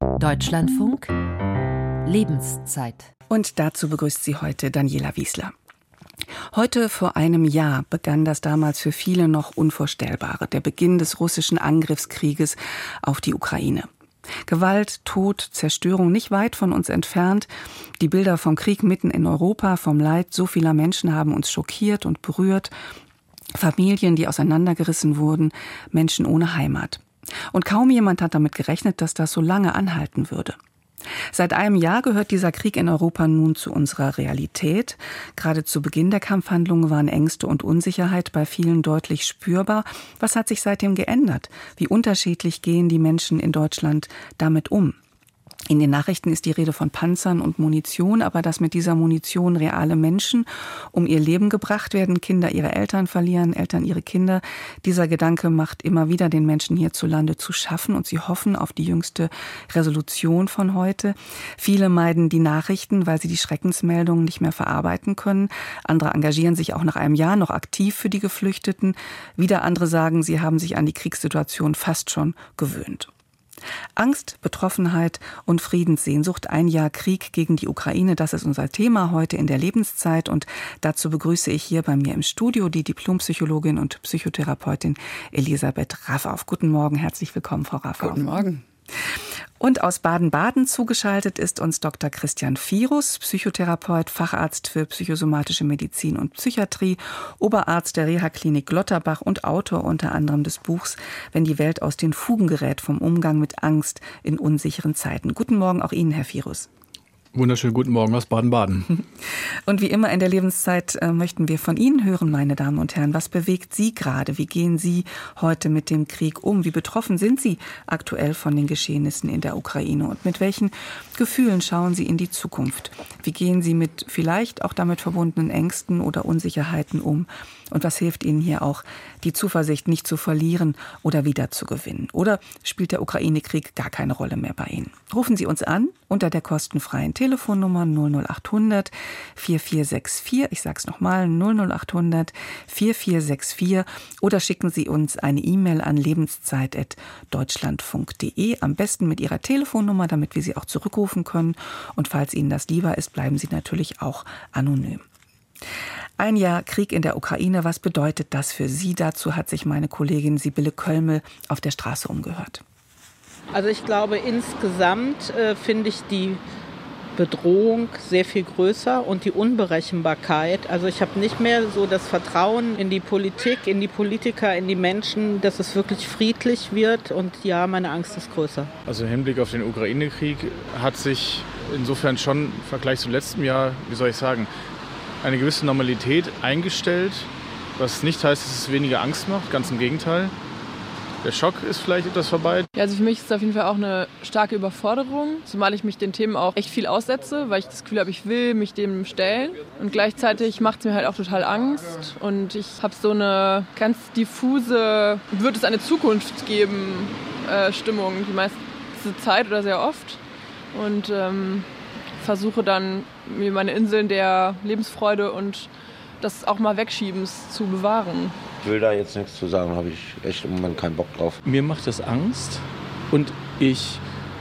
Deutschlandfunk Lebenszeit. Und dazu begrüßt sie heute Daniela Wiesler. Heute vor einem Jahr begann das damals für viele noch Unvorstellbare, der Beginn des russischen Angriffskrieges auf die Ukraine. Gewalt, Tod, Zerstörung nicht weit von uns entfernt. Die Bilder vom Krieg mitten in Europa, vom Leid so vieler Menschen haben uns schockiert und berührt. Familien, die auseinandergerissen wurden, Menschen ohne Heimat. Und kaum jemand hat damit gerechnet, dass das so lange anhalten würde. Seit einem Jahr gehört dieser Krieg in Europa nun zu unserer Realität. Gerade zu Beginn der Kampfhandlungen waren Ängste und Unsicherheit bei vielen deutlich spürbar. Was hat sich seitdem geändert? Wie unterschiedlich gehen die Menschen in Deutschland damit um? In den Nachrichten ist die Rede von Panzern und Munition, aber dass mit dieser Munition reale Menschen um ihr Leben gebracht werden, Kinder ihre Eltern verlieren, Eltern ihre Kinder, dieser Gedanke macht immer wieder den Menschen hierzulande zu schaffen und sie hoffen auf die jüngste Resolution von heute. Viele meiden die Nachrichten, weil sie die Schreckensmeldungen nicht mehr verarbeiten können. Andere engagieren sich auch nach einem Jahr noch aktiv für die Geflüchteten. Wieder andere sagen, sie haben sich an die Kriegssituation fast schon gewöhnt. Angst, Betroffenheit und Friedenssehnsucht. Ein Jahr Krieg gegen die Ukraine, das ist unser Thema heute in der Lebenszeit. Und dazu begrüße ich hier bei mir im Studio die Diplompsychologin und Psychotherapeutin Elisabeth Raffauf. Guten Morgen, herzlich willkommen, Frau Raffauf. Guten Morgen. Und aus Baden-Baden zugeschaltet ist uns Dr. Christian Virus, Psychotherapeut, Facharzt für psychosomatische Medizin und Psychiatrie, Oberarzt der Reha-Klinik Lotterbach und Autor unter anderem des Buchs Wenn die Welt aus den Fugen gerät vom Umgang mit Angst in unsicheren Zeiten. Guten Morgen auch Ihnen, Herr Virus. Wunderschönen guten Morgen aus Baden-Baden. Und wie immer in der Lebenszeit äh, möchten wir von Ihnen hören, meine Damen und Herren. Was bewegt Sie gerade? Wie gehen Sie heute mit dem Krieg um? Wie betroffen sind Sie aktuell von den Geschehnissen in der Ukraine? Und mit welchen Gefühlen schauen Sie in die Zukunft? Wie gehen Sie mit vielleicht auch damit verbundenen Ängsten oder Unsicherheiten um? Und was hilft Ihnen hier auch, die Zuversicht nicht zu verlieren oder wieder zu gewinnen? Oder spielt der Ukraine-Krieg gar keine Rolle mehr bei Ihnen? Rufen Sie uns an unter der kostenfreien Telefonnummer 00800 4464. Ich sage es nochmal 00800 4464. Oder schicken Sie uns eine E-Mail an lebenszeit.deutschlandfunk.de. Am besten mit Ihrer Telefonnummer, damit wir Sie auch zurückrufen können. Und falls Ihnen das lieber ist, bleiben Sie natürlich auch anonym. Ein Jahr Krieg in der Ukraine, was bedeutet das für Sie? Dazu hat sich meine Kollegin Sibylle Kölmel auf der Straße umgehört. Also ich glaube, insgesamt äh, finde ich die Bedrohung sehr viel größer und die Unberechenbarkeit. Also ich habe nicht mehr so das Vertrauen in die Politik, in die Politiker, in die Menschen, dass es wirklich friedlich wird. Und ja, meine Angst ist größer. Also im Hinblick auf den Ukraine-Krieg hat sich insofern schon im Vergleich zum letzten Jahr, wie soll ich sagen, eine gewisse Normalität eingestellt, was nicht heißt, dass es weniger Angst macht, ganz im Gegenteil. Der Schock ist vielleicht etwas vorbei. Ja, also für mich ist es auf jeden Fall auch eine starke Überforderung, zumal ich mich den Themen auch echt viel aussetze, weil ich das Gefühl habe, ich will mich dem stellen. Und gleichzeitig macht es mir halt auch total Angst. Und ich habe so eine ganz diffuse, wird es eine Zukunft geben, äh, Stimmung die meiste Zeit oder sehr oft. Und ähm, versuche dann mir meine Inseln der Lebensfreude und das auch mal Wegschiebens zu bewahren. Ich will da jetzt nichts zu sagen, habe ich echt im Moment keinen Bock drauf. Mir macht das Angst und ich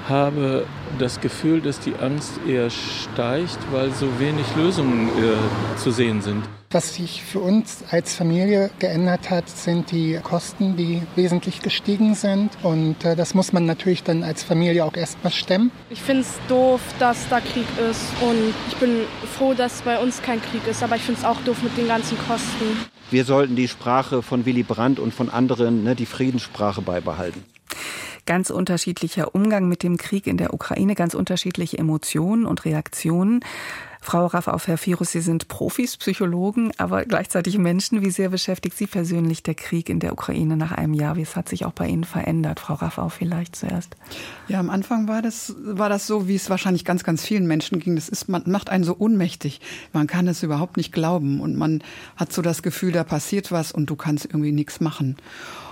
habe das Gefühl, dass die Angst eher steigt, weil so wenig Lösungen äh, zu sehen sind. Was sich für uns als Familie geändert hat, sind die Kosten, die wesentlich gestiegen sind. Und äh, das muss man natürlich dann als Familie auch erstmal stemmen. Ich finde es doof, dass da Krieg ist. Und ich bin froh, dass bei uns kein Krieg ist. Aber ich finde es auch doof mit den ganzen Kosten. Wir sollten die Sprache von Willy Brandt und von anderen, ne, die Friedenssprache beibehalten ganz unterschiedlicher Umgang mit dem Krieg in der Ukraine, ganz unterschiedliche Emotionen und Reaktionen. Frau Raff auf Herr Virus, Sie sind Profis, Psychologen, aber gleichzeitig Menschen. Wie sehr beschäftigt Sie persönlich der Krieg in der Ukraine nach einem Jahr? Wie es hat sich auch bei Ihnen verändert? Frau Raff auch vielleicht zuerst. Ja, am Anfang war das, war das so, wie es wahrscheinlich ganz, ganz vielen Menschen ging. Das ist, man macht einen so ohnmächtig. Man kann es überhaupt nicht glauben und man hat so das Gefühl, da passiert was und du kannst irgendwie nichts machen.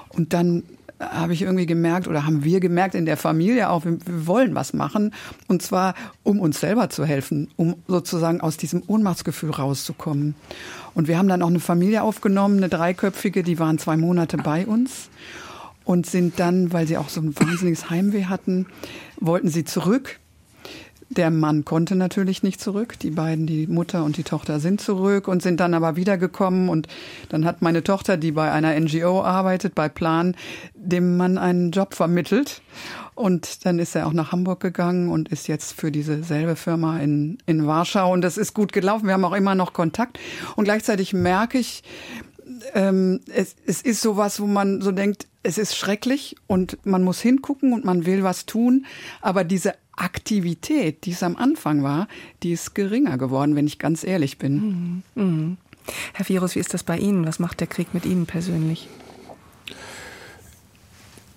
Und dann habe ich irgendwie gemerkt oder haben wir gemerkt in der Familie auch, wir, wir, wollen was machen und zwar um uns selber zu helfen, um sozusagen aus diesem Ohnmachtsgefühl rauszukommen. Und wir haben dann auch eine Familie aufgenommen, eine dreiköpfige, die waren zwei Monate bei uns und sind dann, weil sie auch so ein wahnsinniges Heimweh hatten, wollten sie zurück. Der Mann konnte natürlich nicht zurück. Die beiden, die Mutter und die Tochter, sind zurück und sind dann aber wiedergekommen. Und dann hat meine Tochter, die bei einer NGO arbeitet, bei Plan, dem Mann einen Job vermittelt. Und dann ist er auch nach Hamburg gegangen und ist jetzt für diese selbe Firma in, in Warschau. Und das ist gut gelaufen. Wir haben auch immer noch Kontakt. Und gleichzeitig merke ich, ähm, es, es ist sowas, wo man so denkt, es ist schrecklich und man muss hingucken und man will was tun. Aber diese Aktivität, die es am Anfang war, die ist geringer geworden, wenn ich ganz ehrlich bin. Mhm. Mhm. Herr Virus, wie ist das bei Ihnen? Was macht der Krieg mit Ihnen persönlich?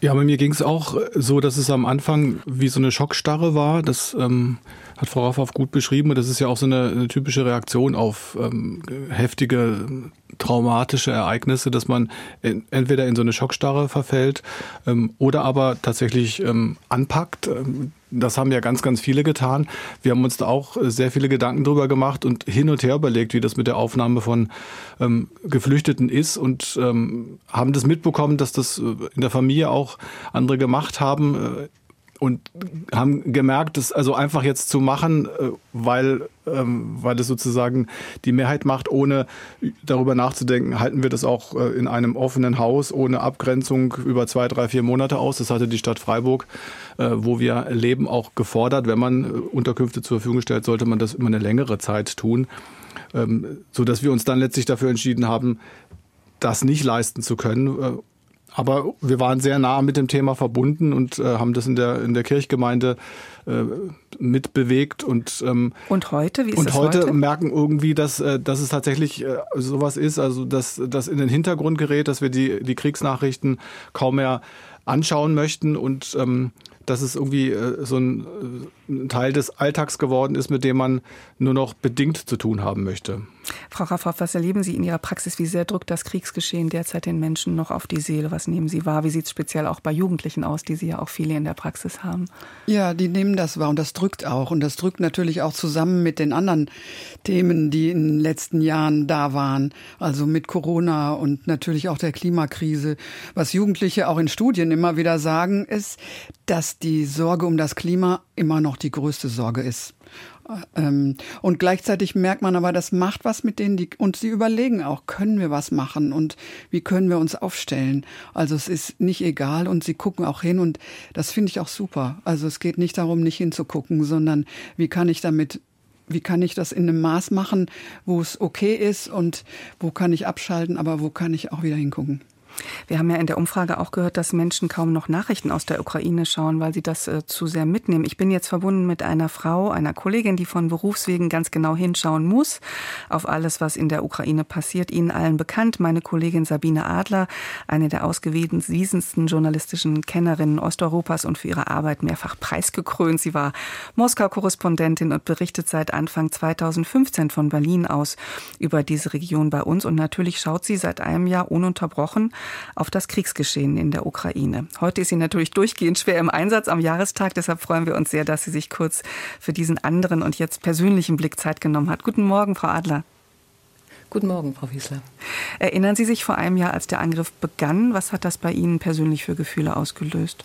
Ja, bei mir ging es auch so, dass es am Anfang wie so eine Schockstarre war. Das ähm, hat Frau Raffow gut beschrieben und das ist ja auch so eine, eine typische Reaktion auf ähm, heftige traumatische Ereignisse, dass man entweder in so eine Schockstarre verfällt ähm, oder aber tatsächlich ähm, anpackt. Das haben ja ganz, ganz viele getan. Wir haben uns da auch sehr viele Gedanken drüber gemacht und hin und her überlegt, wie das mit der Aufnahme von ähm, Geflüchteten ist und ähm, haben das mitbekommen, dass das äh, in der Familie auch andere gemacht haben. Und haben gemerkt, das also einfach jetzt zu machen, äh, weil, ähm, weil es sozusagen die Mehrheit macht, ohne darüber nachzudenken, halten wir das auch äh, in einem offenen Haus ohne Abgrenzung über zwei, drei, vier Monate aus. Das hatte die Stadt Freiburg, äh, wo wir leben, auch gefordert. Wenn man Unterkünfte zur Verfügung stellt, sollte man das immer eine längere Zeit tun, ähm, so dass wir uns dann letztlich dafür entschieden haben, das nicht leisten zu können aber wir waren sehr nah mit dem Thema verbunden und äh, haben das in der, in der Kirchgemeinde äh, mitbewegt. Und, ähm, und heute? Wie ist und das heute, heute merken irgendwie, dass, äh, dass es tatsächlich äh, sowas ist, also dass das in den Hintergrund gerät, dass wir die, die Kriegsnachrichten kaum mehr anschauen möchten und ähm, dass es irgendwie äh, so ein, äh, ein Teil des Alltags geworden ist, mit dem man nur noch bedingt zu tun haben möchte. Frau Raffow, was erleben Sie in Ihrer Praxis? Wie sehr drückt das Kriegsgeschehen derzeit den Menschen noch auf die Seele? Was nehmen Sie wahr? Wie sieht es speziell auch bei Jugendlichen aus, die Sie ja auch viele in der Praxis haben? Ja, die nehmen das wahr und das drückt auch. Und das drückt natürlich auch zusammen mit den anderen Themen, die in den letzten Jahren da waren. Also mit Corona und natürlich auch der Klimakrise. Was Jugendliche auch in Studien immer wieder sagen, ist, dass die Sorge um das Klima immer noch die größte Sorge ist. Ähm, und gleichzeitig merkt man aber, das macht was mit denen, die, und sie überlegen auch, können wir was machen und wie können wir uns aufstellen? Also es ist nicht egal und sie gucken auch hin und das finde ich auch super. Also es geht nicht darum, nicht hinzugucken, sondern wie kann ich damit wie kann ich das in einem Maß machen, wo es okay ist und wo kann ich abschalten, aber wo kann ich auch wieder hingucken? Wir haben ja in der Umfrage auch gehört, dass Menschen kaum noch Nachrichten aus der Ukraine schauen, weil sie das äh, zu sehr mitnehmen. Ich bin jetzt verbunden mit einer Frau, einer Kollegin, die von Berufswegen ganz genau hinschauen muss auf alles, was in der Ukraine passiert. Ihnen allen bekannt, meine Kollegin Sabine Adler, eine der ausgewiesensten journalistischen Kennerinnen Osteuropas und für ihre Arbeit mehrfach preisgekrönt. Sie war Moskau-Korrespondentin und berichtet seit Anfang 2015 von Berlin aus über diese Region bei uns. Und natürlich schaut sie seit einem Jahr ununterbrochen auf das Kriegsgeschehen in der Ukraine. Heute ist sie natürlich durchgehend schwer im Einsatz am Jahrestag. Deshalb freuen wir uns sehr, dass sie sich kurz für diesen anderen und jetzt persönlichen Blick Zeit genommen hat. Guten Morgen, Frau Adler. Guten Morgen, Frau Wiesler. Erinnern Sie sich vor einem Jahr, als der Angriff begann? Was hat das bei Ihnen persönlich für Gefühle ausgelöst?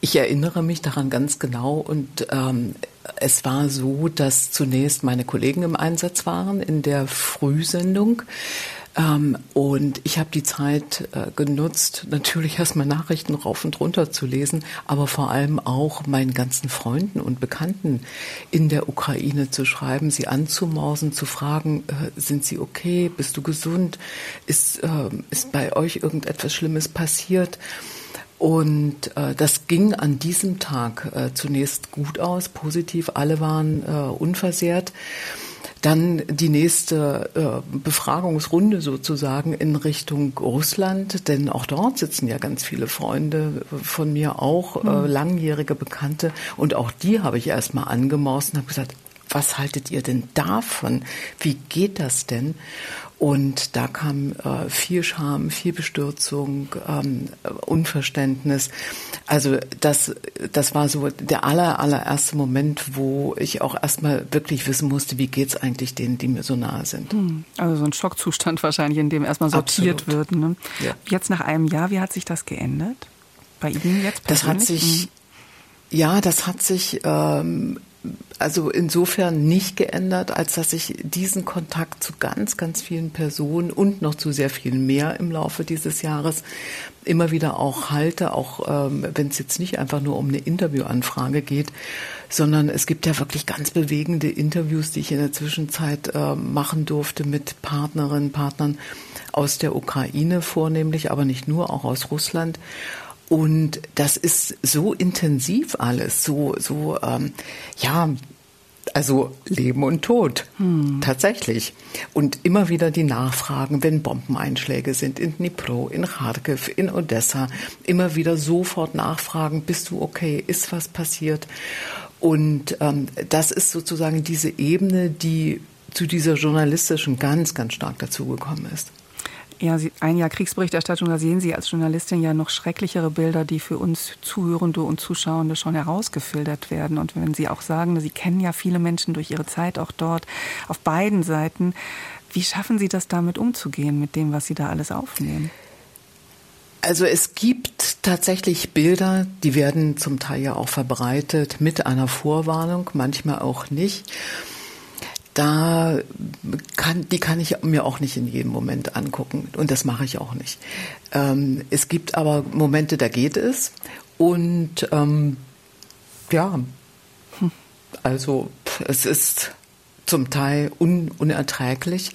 Ich erinnere mich daran ganz genau und ähm, es war so, dass zunächst meine Kollegen im Einsatz waren in der Frühsendung. Ähm, und ich habe die Zeit äh, genutzt, natürlich erstmal Nachrichten rauf und runter zu lesen, aber vor allem auch meinen ganzen Freunden und Bekannten in der Ukraine zu schreiben, sie anzumausen, zu fragen, äh, sind sie okay, bist du gesund, ist, äh, ist bei euch irgendetwas Schlimmes passiert? Und äh, das ging an diesem Tag äh, zunächst gut aus, positiv, alle waren äh, unversehrt. Dann die nächste äh, Befragungsrunde sozusagen in Richtung Russland, denn auch dort sitzen ja ganz viele Freunde von mir, auch äh, hm. langjährige Bekannte. Und auch die habe ich erstmal angemaust und habe gesagt, was haltet ihr denn davon? Wie geht das denn? Und da kam äh, viel Scham, viel Bestürzung, ähm, Unverständnis. Also das, das war so der aller, allererste Moment, wo ich auch erstmal wirklich wissen musste, wie geht's eigentlich denen, die mir so nahe sind. Hm. Also so ein Schockzustand wahrscheinlich, in dem erstmal sortiert Absolut. wird. Ne? Ja. Jetzt nach einem Jahr, wie hat sich das geändert? Bei Ihnen jetzt persönlich? Das hat sich, Ja, das hat sich ähm, also insofern nicht geändert, als dass ich diesen Kontakt zu ganz, ganz vielen Personen und noch zu sehr viel mehr im Laufe dieses Jahres immer wieder auch halte, auch ähm, wenn es jetzt nicht einfach nur um eine Interviewanfrage geht, sondern es gibt ja wirklich ganz bewegende Interviews, die ich in der Zwischenzeit äh, machen durfte mit Partnerinnen, Partnern aus der Ukraine vornehmlich, aber nicht nur, auch aus Russland. Und das ist so intensiv alles, so, so, ähm, ja, also Leben und Tod, hm. tatsächlich. Und immer wieder die Nachfragen, wenn Bombeneinschläge sind in Dnipro, in Kharkiv, in Odessa, immer wieder sofort nachfragen, bist du okay, ist was passiert? Und ähm, das ist sozusagen diese Ebene, die zu dieser journalistischen ganz, ganz stark dazugekommen ist. Ja, ein Jahr Kriegsberichterstattung, da sehen Sie als Journalistin ja noch schrecklichere Bilder, die für uns Zuhörende und Zuschauende schon herausgefiltert werden. Und wenn Sie auch sagen, Sie kennen ja viele Menschen durch Ihre Zeit auch dort auf beiden Seiten, wie schaffen Sie das damit umzugehen, mit dem, was Sie da alles aufnehmen? Also es gibt tatsächlich Bilder, die werden zum Teil ja auch verbreitet mit einer Vorwarnung, manchmal auch nicht da kann, die kann ich mir auch nicht in jedem Moment angucken und das mache ich auch nicht. Ähm, es gibt aber Momente, da geht es und ähm, ja, also es ist zum Teil un, unerträglich.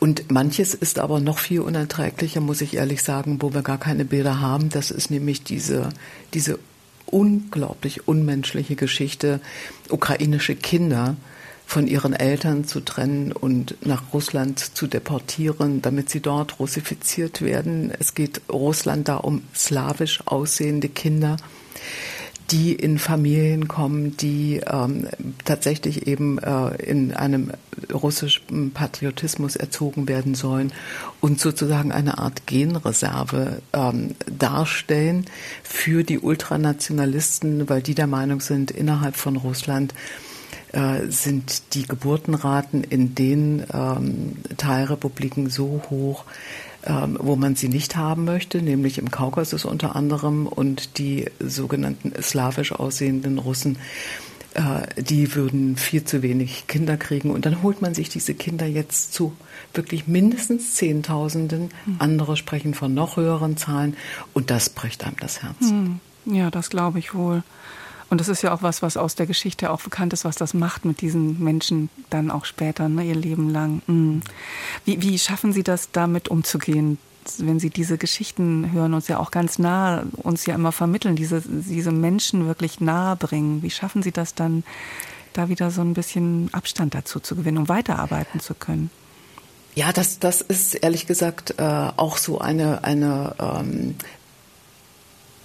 Und manches ist aber noch viel unerträglicher, muss ich ehrlich sagen, wo wir gar keine Bilder haben. Das ist nämlich diese, diese unglaublich unmenschliche Geschichte ukrainische Kinder, von ihren Eltern zu trennen und nach Russland zu deportieren, damit sie dort russifiziert werden. Es geht Russland da um slawisch aussehende Kinder die in Familien kommen, die ähm, tatsächlich eben äh, in einem russischen Patriotismus erzogen werden sollen und sozusagen eine Art Genreserve ähm, darstellen für die Ultranationalisten, weil die der Meinung sind, innerhalb von Russland äh, sind die Geburtenraten in den ähm, Teilrepubliken so hoch, ähm, wo man sie nicht haben möchte, nämlich im Kaukasus unter anderem und die sogenannten slawisch aussehenden Russen, äh, die würden viel zu wenig Kinder kriegen. Und dann holt man sich diese Kinder jetzt zu wirklich mindestens Zehntausenden. Hm. Andere sprechen von noch höheren Zahlen. Und das bricht einem das Herz. Hm. Ja, das glaube ich wohl. Und das ist ja auch was, was aus der Geschichte auch bekannt ist, was das macht mit diesen Menschen dann auch später, ne, ihr Leben lang. Mhm. Wie, wie schaffen Sie das, damit umzugehen? wenn Sie diese Geschichten hören, uns ja auch ganz nah, uns ja immer vermitteln, diese, diese Menschen wirklich nahe bringen. Wie schaffen Sie das dann, da wieder so ein bisschen Abstand dazu zu gewinnen, um weiterarbeiten zu können? Ja, das, das ist ehrlich gesagt äh, auch so eine, eine ähm,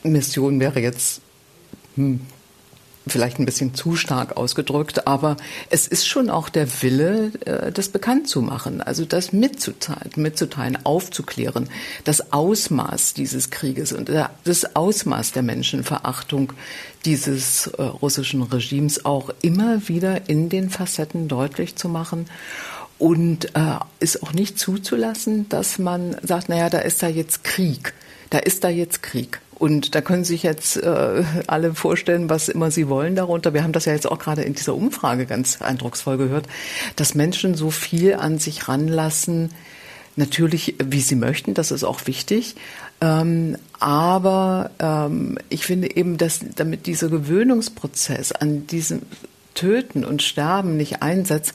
Mission wäre jetzt hm, vielleicht ein bisschen zu stark ausgedrückt, aber es ist schon auch der Wille, äh, das bekannt zu machen, also das mitzuteilen, mitzuteilen, aufzuklären, das Ausmaß dieses Krieges und das Ausmaß der Menschenverachtung dieses äh, russischen Regimes auch immer wieder in den Facetten deutlich zu machen und äh, ist auch nicht zuzulassen, dass man sagt, naja, da ist da jetzt Krieg, da ist da jetzt Krieg. Und da können sich jetzt äh, alle vorstellen, was immer sie wollen darunter. Wir haben das ja jetzt auch gerade in dieser Umfrage ganz eindrucksvoll gehört, dass Menschen so viel an sich ranlassen, natürlich, wie sie möchten, das ist auch wichtig. Ähm, aber ähm, ich finde eben, dass damit dieser Gewöhnungsprozess an diesem Töten und Sterben nicht einsetzt,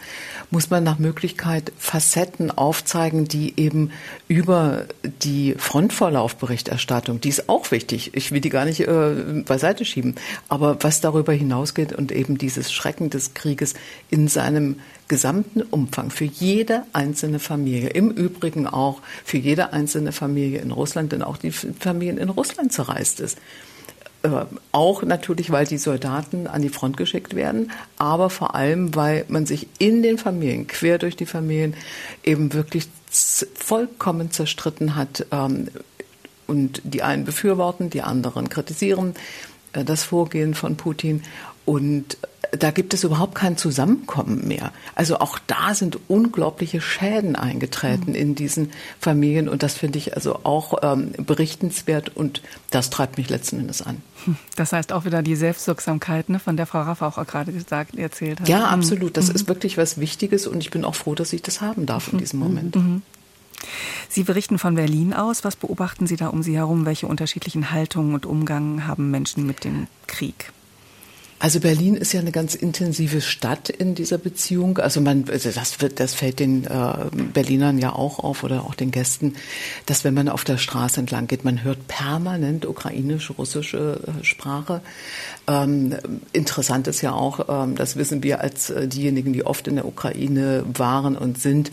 muss man nach Möglichkeit Facetten aufzeigen, die eben über die Frontvorlaufberichterstattung, die ist auch wichtig, ich will die gar nicht äh, beiseite schieben, aber was darüber hinausgeht und eben dieses Schrecken des Krieges in seinem gesamten Umfang für jede einzelne Familie, im Übrigen auch für jede einzelne Familie in Russland, denn auch die Familien in Russland zerreißt ist. Äh, auch natürlich, weil die Soldaten an die Front geschickt werden, aber vor allem, weil man sich in den Familien, quer durch die Familien, eben wirklich vollkommen zerstritten hat. Ähm, und die einen befürworten, die anderen kritisieren äh, das Vorgehen von Putin. Und da gibt es überhaupt kein Zusammenkommen mehr. Also auch da sind unglaubliche Schäden eingetreten mhm. in diesen Familien und das finde ich also auch ähm, berichtenswert und das treibt mich letzten Endes an. Das heißt auch wieder die Selbstwirksamkeit, ne, von der Frau Raffa auch gerade gesagt, erzählt hat. Ja, hm. absolut. Das mhm. ist wirklich was Wichtiges und ich bin auch froh, dass ich das haben darf in hm. diesem Moment. Mhm. Sie berichten von Berlin aus. Was beobachten Sie da um Sie herum? Welche unterschiedlichen Haltungen und Umgang haben Menschen mit dem Krieg? Also Berlin ist ja eine ganz intensive Stadt in dieser Beziehung. Also man, also das, wird, das fällt den äh, Berlinern ja auch auf oder auch den Gästen, dass wenn man auf der Straße entlang geht, man hört permanent ukrainische, russische äh, Sprache. Ähm, interessant ist ja auch, ähm, das wissen wir als äh, diejenigen, die oft in der Ukraine waren und sind,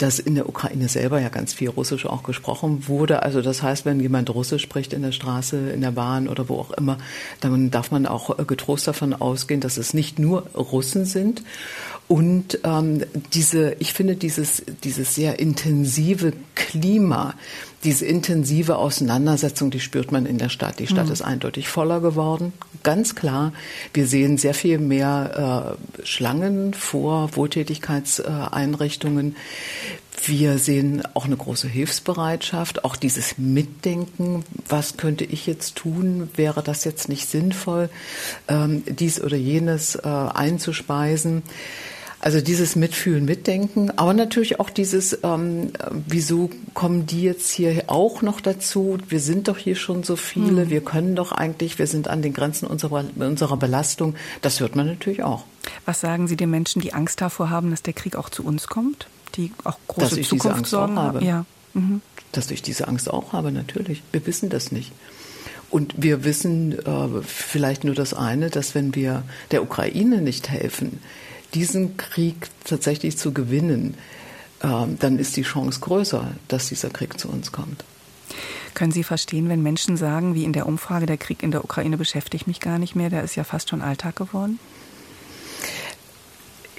dass in der Ukraine selber ja ganz viel Russisch auch gesprochen wurde. Also das heißt, wenn jemand Russisch spricht in der Straße, in der Bahn oder wo auch immer, dann darf man auch äh, getrost davon ausgehen, dass es nicht nur Russen sind. Und ähm, diese, ich finde dieses, dieses sehr intensive Klima, diese intensive Auseinandersetzung, die spürt man in der Stadt. Die Stadt mhm. ist eindeutig voller geworden, ganz klar. Wir sehen sehr viel mehr äh, Schlangen vor Wohltätigkeitseinrichtungen. Wir sehen auch eine große Hilfsbereitschaft, auch dieses Mitdenken. Was könnte ich jetzt tun? Wäre das jetzt nicht sinnvoll, ähm, dies oder jenes äh, einzuspeisen? Also dieses Mitfühlen, Mitdenken, aber natürlich auch dieses, ähm, wieso kommen die jetzt hier auch noch dazu? Wir sind doch hier schon so viele, mhm. wir können doch eigentlich, wir sind an den Grenzen unserer, unserer Belastung. Das hört man natürlich auch. Was sagen Sie den Menschen, die Angst davor haben, dass der Krieg auch zu uns kommt? Die auch große dass Zukunftssorgen habe? Ja. Mhm. Dass ich diese Angst auch habe, natürlich. Wir wissen das nicht. Und wir wissen äh, vielleicht nur das eine, dass wenn wir der Ukraine nicht helfen, diesen Krieg tatsächlich zu gewinnen, ähm, dann ist die Chance größer, dass dieser Krieg zu uns kommt. Können Sie verstehen, wenn Menschen sagen, wie in der Umfrage, der Krieg in der Ukraine beschäftigt mich gar nicht mehr, der ist ja fast schon Alltag geworden?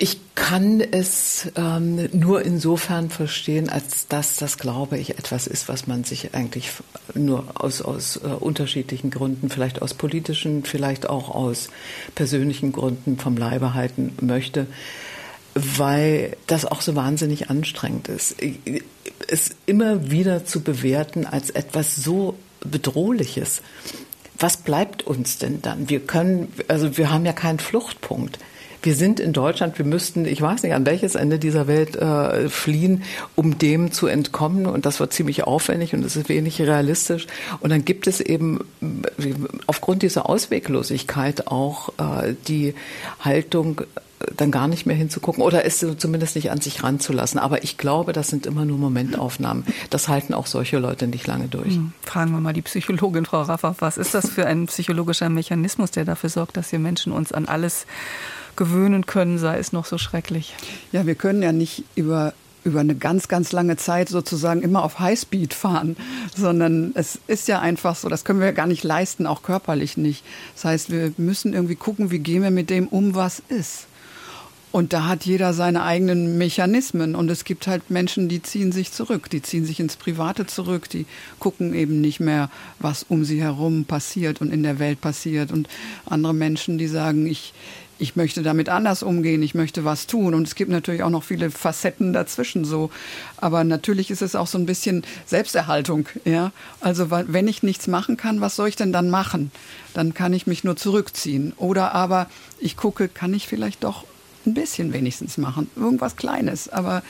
Ich kann es ähm, nur insofern verstehen, als dass das, glaube ich, etwas ist, was man sich eigentlich nur aus, aus äh, unterschiedlichen Gründen, vielleicht aus politischen, vielleicht auch aus persönlichen Gründen vom Leibe halten möchte, weil das auch so wahnsinnig anstrengend ist. Es immer wieder zu bewerten als etwas so Bedrohliches. Was bleibt uns denn dann? Wir können, also wir haben ja keinen Fluchtpunkt wir sind in Deutschland, wir müssten, ich weiß nicht, an welches Ende dieser Welt äh, fliehen, um dem zu entkommen. Und das wird ziemlich aufwendig und es ist wenig realistisch. Und dann gibt es eben äh, aufgrund dieser Ausweglosigkeit auch äh, die Haltung, äh, dann gar nicht mehr hinzugucken oder es zumindest nicht an sich ranzulassen. Aber ich glaube, das sind immer nur Momentaufnahmen. Das halten auch solche Leute nicht lange durch. Hm. Fragen wir mal die Psychologin Frau Raffa, was ist das für ein psychologischer Mechanismus, der dafür sorgt, dass wir Menschen uns an alles gewöhnen können, sei es noch so schrecklich. Ja, wir können ja nicht über über eine ganz, ganz lange Zeit sozusagen immer auf Highspeed fahren, sondern es ist ja einfach so, das können wir gar nicht leisten, auch körperlich nicht. Das heißt, wir müssen irgendwie gucken, wie gehen wir mit dem um, was ist. Und da hat jeder seine eigenen Mechanismen. Und es gibt halt Menschen, die ziehen sich zurück, die ziehen sich ins Private zurück, die gucken eben nicht mehr, was um sie herum passiert und in der Welt passiert. Und andere Menschen, die sagen, ich, ich möchte damit anders umgehen, ich möchte was tun. Und es gibt natürlich auch noch viele Facetten dazwischen so. Aber natürlich ist es auch so ein bisschen Selbsterhaltung. Ja? Also wenn ich nichts machen kann, was soll ich denn dann machen? Dann kann ich mich nur zurückziehen. Oder aber ich gucke, kann ich vielleicht doch ein bisschen wenigstens machen. Irgendwas Kleines. Aber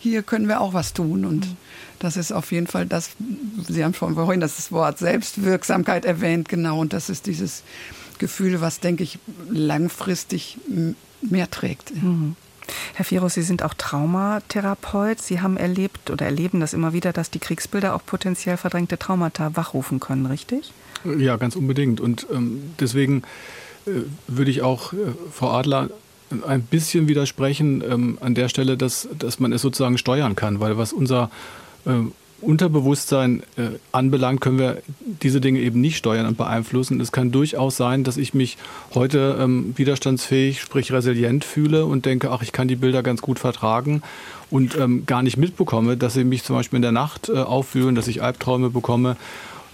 hier können wir auch was tun. Und das ist auf jeden Fall das, Sie haben vorhin das Wort Selbstwirksamkeit erwähnt, genau. Und das ist dieses Gefühl, was, denke ich, langfristig mehr trägt. Mhm. Herr Firus, Sie sind auch Traumatherapeut. Sie haben erlebt oder erleben das immer wieder, dass die Kriegsbilder auch potenziell verdrängte Traumata wachrufen können, richtig? Ja, ganz unbedingt. Und ähm, deswegen äh, würde ich auch äh, Frau Adler ein bisschen widersprechen ähm, an der Stelle, dass, dass man es sozusagen steuern kann, weil was unser äh, Unterbewusstsein äh, anbelangt, können wir diese Dinge eben nicht steuern und beeinflussen. Es kann durchaus sein, dass ich mich heute ähm, widerstandsfähig, sprich resilient fühle und denke, ach, ich kann die Bilder ganz gut vertragen und ähm, gar nicht mitbekomme, dass sie mich zum Beispiel in der Nacht äh, aufwühlen, dass ich Albträume bekomme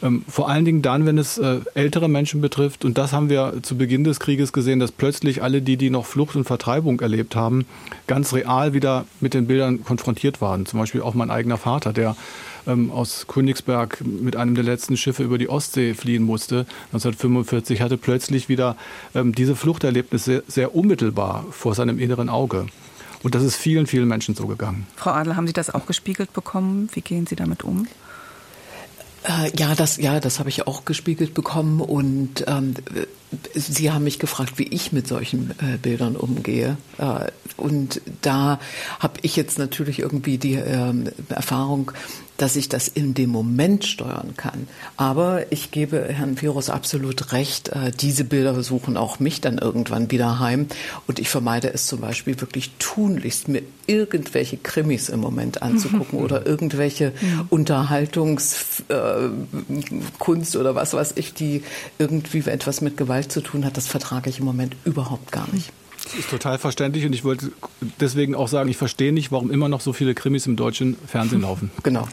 Ähm, vor allen Dingen dann, wenn es äh, ältere Menschen betrifft. Und das haben wir zu Beginn des Krieges gesehen, dass plötzlich alle die, die noch Flucht und Vertreibung erlebt haben, ganz real wieder mit den Bildern konfrontiert waren. Zum Beispiel auch mein eigener Vater, der ähm, aus Königsberg mit einem der letzten Schiffe über die Ostsee fliehen musste. 1945 hatte plötzlich wieder ähm, diese Fluchterlebnisse sehr, sehr unmittelbar vor seinem inneren Auge. Und das ist vielen, vielen Menschen so gegangen. Frau Adler, haben Sie das auch gespiegelt bekommen? Wie gehen Sie damit um? Äh, ja, das, ja, das habe ich auch gespiegelt bekommen und ähm, Sie haben mich gefragt, wie ich mit solchen äh, Bildern umgehe. Äh, und da habe ich jetzt natürlich irgendwie die ähm, Erfahrung, dass ich das in dem Moment steuern kann. Aber ich gebe Herrn Virus absolut recht, äh, diese Bilder suchen auch mich dann irgendwann wieder heim. Und ich vermeide es zum Beispiel wirklich tunlichst, mir irgendwelche Krimis im Moment anzugucken oder irgendwelche ja. Unterhaltungskunst äh, oder was weiß ich, die irgendwie etwas mit Gewalt zu tun hat. Das vertrage ich im Moment überhaupt gar nicht. Das ist total verständlich und ich wollte deswegen auch sagen, ich verstehe nicht, warum immer noch so viele Krimis im deutschen Fernsehen laufen. Genau.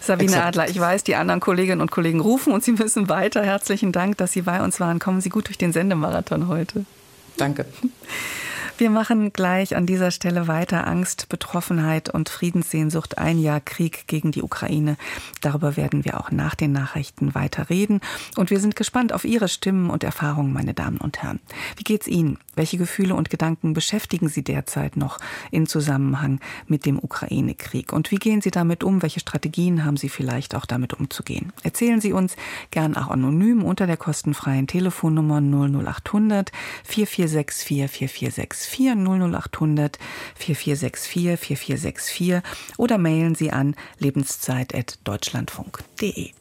Sabine Exakt. Adler, ich weiß, die anderen Kolleginnen und Kollegen rufen und Sie müssen weiter. Herzlichen Dank, dass Sie bei uns waren. Kommen Sie gut durch den Sendemarathon heute. Danke. Wir machen gleich an dieser Stelle weiter. Angst, Betroffenheit und Friedenssehnsucht. Ein Jahr Krieg gegen die Ukraine. Darüber werden wir auch nach den Nachrichten weiter reden. Und wir sind gespannt auf Ihre Stimmen und Erfahrungen, meine Damen und Herren. Wie geht's Ihnen? Welche Gefühle und Gedanken beschäftigen Sie derzeit noch in Zusammenhang mit dem Ukraine-Krieg? Und wie gehen Sie damit um? Welche Strategien haben Sie vielleicht auch damit umzugehen? Erzählen Sie uns gern auch anonym unter der kostenfreien Telefonnummer 00800 4464 4464 00800 4464 4464 oder mailen Sie an lebenszeit.deutschlandfunk.de.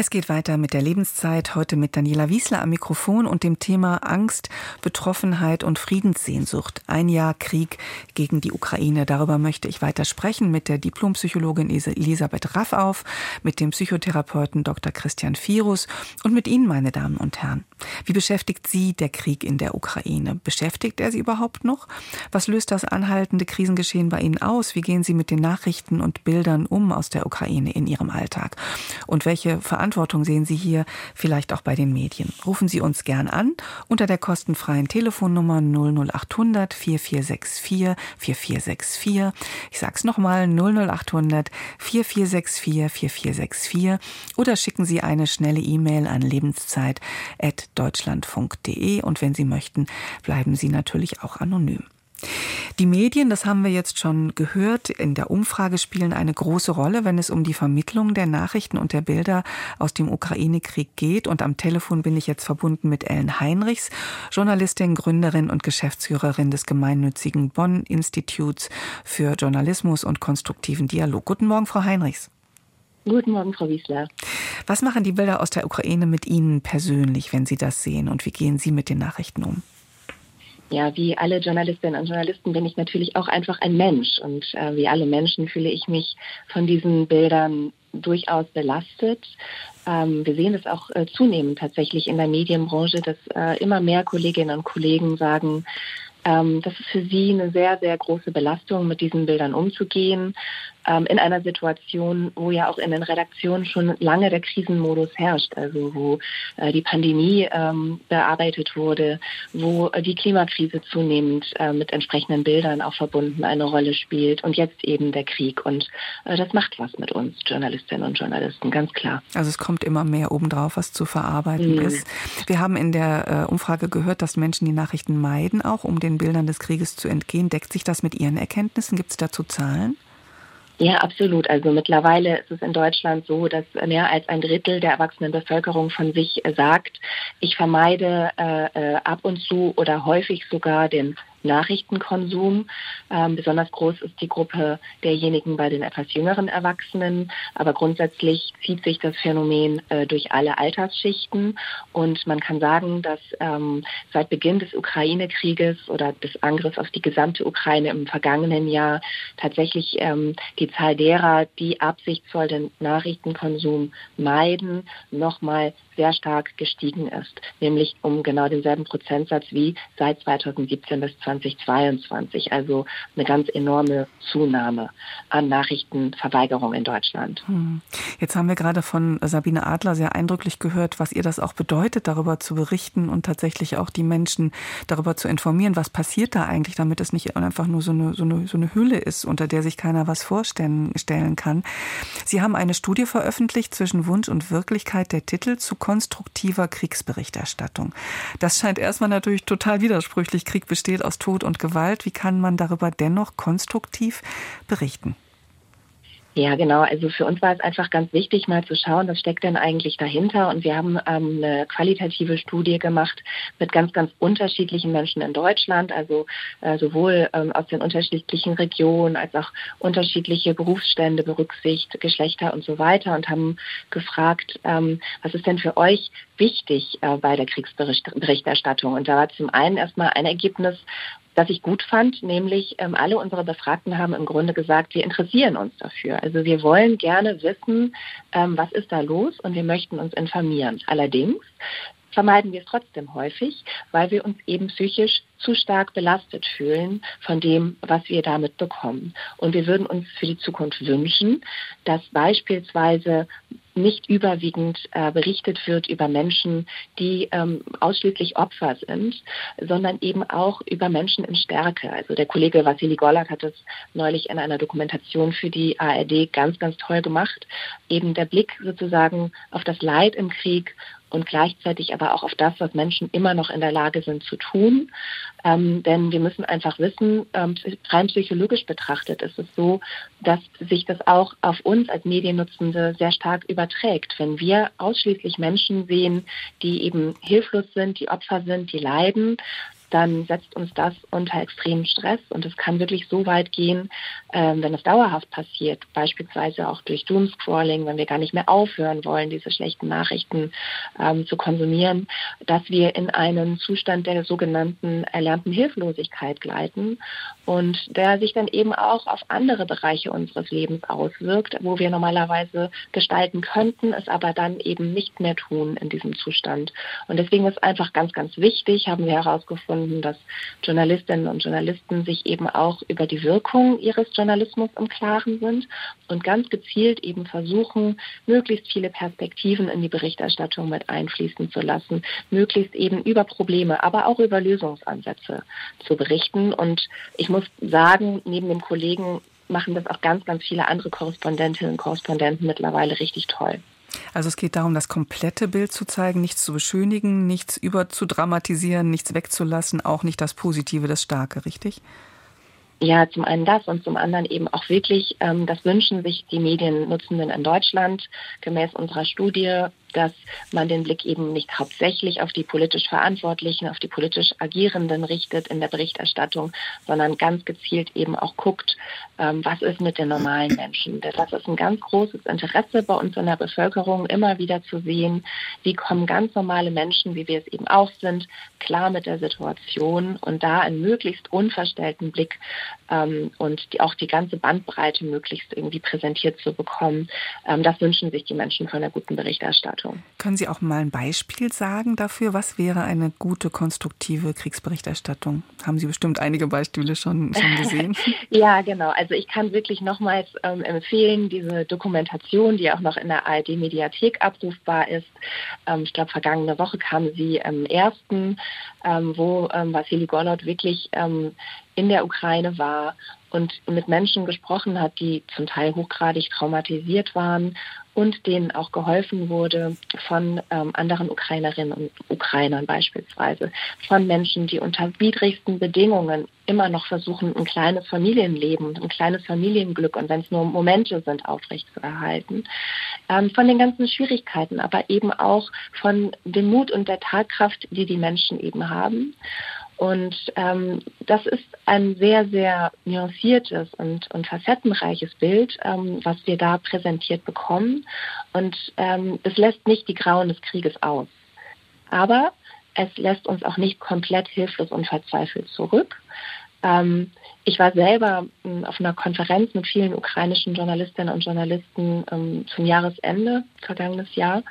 Es geht weiter mit der Lebenszeit, heute mit Daniela Wiesler am Mikrofon und dem Thema Angst, Betroffenheit und Friedenssehnsucht. Ein Jahr Krieg gegen die Ukraine. Darüber möchte ich weiter sprechen mit der Diplompsychologin Elisabeth Raffauf, mit dem Psychotherapeuten Dr. Christian Firus und mit Ihnen, meine Damen und Herren. Wie beschäftigt Sie der Krieg in der Ukraine? Beschäftigt er Sie überhaupt noch? Was löst das anhaltende Krisengeschehen bei Ihnen aus? Wie gehen Sie mit den Nachrichten und Bildern um aus der Ukraine in Ihrem Alltag? Und welche Verantwortung Verantwortung sehen Sie hier vielleicht auch bei den Medien. Rufen Sie uns gern an unter der kostenfreien Telefonnummer 00800 4464 4464. Ich sag's nochmal 00800 4464 4464 oder schicken Sie eine schnelle E-Mail an lebenszeit.deutschlandfunk.de und wenn Sie möchten, bleiben Sie natürlich auch anonym. Die Medien, das haben wir jetzt schon gehört, in der Umfrage spielen eine große Rolle, wenn es um die Vermittlung der Nachrichten und der Bilder aus dem Ukraine-Krieg geht. Und am Telefon bin ich jetzt verbunden mit Ellen Heinrichs, Journalistin, Gründerin und Geschäftsführerin des gemeinnützigen Bonn-Instituts für Journalismus und konstruktiven Dialog. Guten Morgen, Frau Heinrichs. Guten Morgen, Frau Wiesler. Was machen die Bilder aus der Ukraine mit Ihnen persönlich, wenn Sie das sehen? Und wie gehen Sie mit den Nachrichten um? Ja, wie alle Journalistinnen und Journalisten bin ich natürlich auch einfach ein Mensch. Und äh, wie alle Menschen fühle ich mich von diesen Bildern durchaus belastet. Ähm, wir sehen es auch äh, zunehmend tatsächlich in der Medienbranche, dass äh, immer mehr Kolleginnen und Kollegen sagen, ähm, das ist für sie eine sehr, sehr große Belastung, mit diesen Bildern umzugehen in einer Situation, wo ja auch in den Redaktionen schon lange der Krisenmodus herrscht, also wo äh, die Pandemie ähm, bearbeitet wurde, wo äh, die Klimakrise zunehmend äh, mit entsprechenden Bildern auch verbunden eine Rolle spielt und jetzt eben der Krieg. Und das macht was mit uns Journalistinnen und Journalisten, ganz klar. Also es kommt immer mehr obendrauf, was zu verarbeiten mhm. ist. Wir haben in der Umfrage gehört, dass Menschen die Nachrichten meiden, auch um den Bildern des Krieges zu entgehen. Deckt sich das mit Ihren Erkenntnissen? Gibt es dazu Zahlen? Ja, absolut. Also mittlerweile ist es in Deutschland so, dass mehr als ein Drittel der erwachsenen Bevölkerung von sich sagt, ich vermeide äh, äh ab und zu oder häufig sogar den Nachrichtenkonsum. Ähm, besonders groß ist die Gruppe derjenigen bei den etwas jüngeren Erwachsenen. Aber grundsätzlich zieht sich das Phänomen äh, durch alle Altersschichten. Und man kann sagen, dass ähm, seit Beginn des Ukraine-Krieges oder des Angriffs auf die gesamte Ukraine im vergangenen Jahr tatsächlich ähm, die Zahl derer, die absichtsvoll den Nachrichtenkonsum meiden, nochmal sehr stark gestiegen ist, nämlich um genau denselben Prozentsatz wie seit 2017 bis 2020. 2022. Also eine ganz enorme Zunahme an Nachrichtenverweigerung in Deutschland. Hm. Jetzt haben wir gerade von Sabine Adler sehr eindrücklich gehört, was ihr das auch bedeutet, darüber zu berichten und tatsächlich auch die Menschen darüber zu informieren, was passiert da eigentlich, damit es nicht einfach nur so eine, so eine, so eine Hülle ist, unter der sich keiner was vorstellen stellen kann. Sie haben eine Studie veröffentlicht zwischen Wunsch und Wirklichkeit, der Titel zu konstruktiver Kriegsberichterstattung. Das scheint erstmal natürlich total widersprüchlich. Krieg besteht aus Tod und Gewalt. Wie kann man darüber dennoch konstruktiv berichten? Ja, genau. Also für uns war es einfach ganz wichtig, mal zu schauen, was steckt denn eigentlich dahinter. Und wir haben ähm, eine qualitative Studie gemacht mit ganz, ganz unterschiedlichen Menschen in Deutschland, also äh, sowohl ähm, aus den unterschiedlichen Regionen als auch unterschiedliche Berufsstände, Berücksicht, Geschlechter und so weiter und haben gefragt, ähm, was ist denn für euch wichtig äh, bei der Kriegsberichterstattung? Und da war zum einen erstmal ein Ergebnis, das ich gut fand, nämlich ähm, alle unsere Befragten haben im Grunde gesagt, wir interessieren uns dafür. Also wir wollen gerne wissen, ähm, was ist da los und wir möchten uns informieren. Allerdings vermeiden wir es trotzdem häufig, weil wir uns eben psychisch zu stark belastet fühlen von dem, was wir damit bekommen. Und wir würden uns für die Zukunft wünschen, dass beispielsweise nicht überwiegend äh, berichtet wird über Menschen, die ähm, ausschließlich Opfer sind, sondern eben auch über Menschen in Stärke. Also der Kollege Vassili Golak hat es neulich in einer Dokumentation für die ARD ganz, ganz toll gemacht. Eben der Blick sozusagen auf das Leid im Krieg und gleichzeitig aber auch auf das, was Menschen immer noch in der Lage sind zu tun. Ähm, denn wir müssen einfach wissen, ähm, rein psychologisch betrachtet ist es so, dass sich das auch auf uns als Mediennutzende sehr stark überträgt. Wenn wir ausschließlich Menschen sehen, die eben hilflos sind, die Opfer sind, die leiden, dann setzt uns das unter extremen Stress und es kann wirklich so weit gehen, ähm, wenn es dauerhaft passiert, beispielsweise auch durch Doomscrolling, wenn wir gar nicht mehr aufhören wollen, diese schlechten Nachrichten ähm, zu konsumieren, dass wir in einen Zustand der sogenannten erlernten Hilflosigkeit gleiten und der sich dann eben auch auf andere Bereiche unseres Lebens auswirkt, wo wir normalerweise gestalten könnten, es aber dann eben nicht mehr tun in diesem Zustand. Und deswegen ist einfach ganz, ganz wichtig, haben wir herausgefunden, herausgefunden, dass Journalistinnen und Journalisten sich eben auch über die Wirkung ihres Journalismus im Klaren sind und ganz gezielt eben versuchen, möglichst viele Perspektiven in die Berichterstattung mit einfließen zu lassen, möglichst eben über Probleme, aber auch über Lösungsansätze zu berichten. Und ich muss sagen, neben dem Kollegen machen das auch ganz, ganz viele andere Korrespondentinnen und Korrespondenten mittlerweile richtig toll. Also es geht darum, das komplette Bild zu zeigen, nichts zu beschönigen, nichts überzudramatisieren, nichts wegzulassen, auch nicht das Positive, das Starke, richtig? Ja, zum einen das und zum anderen eben auch wirklich, ähm, das wünschen sich die Mediennutzenden in Deutschland gemäß unserer Studie dass man den Blick eben nicht hauptsächlich auf die politisch Verantwortlichen, auf die politisch Agierenden richtet in der Berichterstattung, sondern ganz gezielt eben auch guckt, ähm, was ist mit den normalen Menschen. Das ist ein ganz großes Interesse bei uns in der Bevölkerung, immer wieder zu sehen, wie kommen ganz normale Menschen, wie wir es eben auch sind, klar mit der Situation und da einen möglichst unverstellten Blick ähm, und die, auch die ganze Bandbreite möglichst irgendwie präsentiert zu bekommen. Ähm, das wünschen sich die Menschen von der guten Berichterstattung. Berichterstattung. Können Sie auch mal ein Beispiel sagen dafür? Was wäre eine gute, konstruktive Kriegsberichterstattung? Haben Sie bestimmt einige Beispiele schon, schon gesehen? ja, genau. Also ich kann wirklich nochmals ähm, empfehlen, diese Dokumentation, die auch noch in der ARD-Mediathek abrufbar ist. Ähm, ich glaube, vergangene Woche kam sie im ersten, ähm, wo ähm, Vassili Golod wirklich ähm, in der Ukraine war und mit Menschen gesprochen hat, die zum Teil hochgradig traumatisiert waren und denen auch geholfen wurde von ähm, anderen Ukrainerinnen und Ukrainern beispielsweise, von Menschen, die unter widrigsten Bedingungen immer noch versuchen, ein kleines Familienleben, ein kleines Familienglück und wenn es nur Momente sind, aufrechtzuerhalten, ähm, von den ganzen Schwierigkeiten, aber eben auch von dem Mut und der Tatkraft, die die Menschen eben haben. Und ähm, das ist ein sehr, sehr nuanciertes und, und facettenreiches Bild, ähm, was wir da präsentiert bekommen. Und ähm, es lässt nicht die Grauen des Krieges aus. Aber es lässt uns auch nicht komplett hilflos und verzweifelt zurück. Ähm, ich war selber ähm, auf einer Konferenz mit vielen ukrainischen Journalistinnen und Journalisten ähm, zum Jahresende, vergangenes Jahr.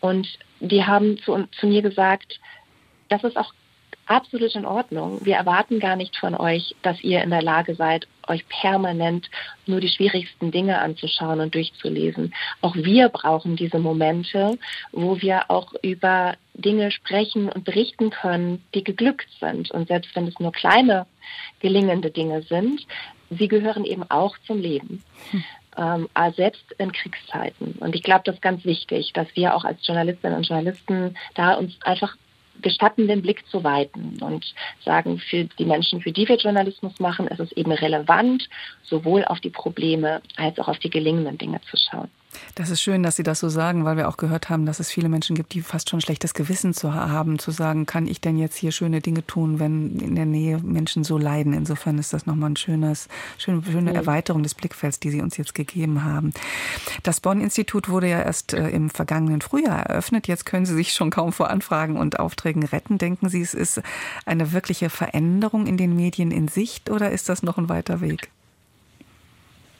Und die haben zu, zu mir gesagt, dass es auch absolut in Ordnung. Wir erwarten gar nicht von euch, dass ihr in der Lage seid, euch permanent nur die schwierigsten Dinge anzuschauen und durchzulesen. Auch wir brauchen diese Momente, wo wir auch über Dinge sprechen und berichten können, die geglückt sind. Und selbst wenn es nur kleine gelingende Dinge sind, sie gehören eben auch zum Leben. Hm ähm, selbst in Kriegszeiten. Und ich glaube, das ist ganz wichtig, dass wir auch als Journalistinnen und Journalisten da uns einfach gestatten, den Blick zu weiten und sagen, für die Menschen, für die wir Journalismus machen, ist es eben relevant, sowohl auf die Probleme als auch auf die gelingenden Dinge zu schauen. Das ist schön, dass Sie das so sagen, weil wir auch gehört haben, dass es viele Menschen gibt, die fast schon schlechtes Gewissen zu haben, zu sagen, kann ich denn jetzt hier schöne Dinge tun, wenn in der Nähe Menschen so leiden. Insofern ist das nochmal ein schönes, schöne, schöne Erweiterung des Blickfelds, die Sie uns jetzt gegeben haben. Das Bonn-Institut wurde ja erst äh, im vergangenen Frühjahr eröffnet. Jetzt können Sie sich schon kaum vor Anfragen und Aufträgen retten. Denken Sie, es ist eine wirkliche Veränderung in den Medien in Sicht oder ist das noch ein weiter Weg?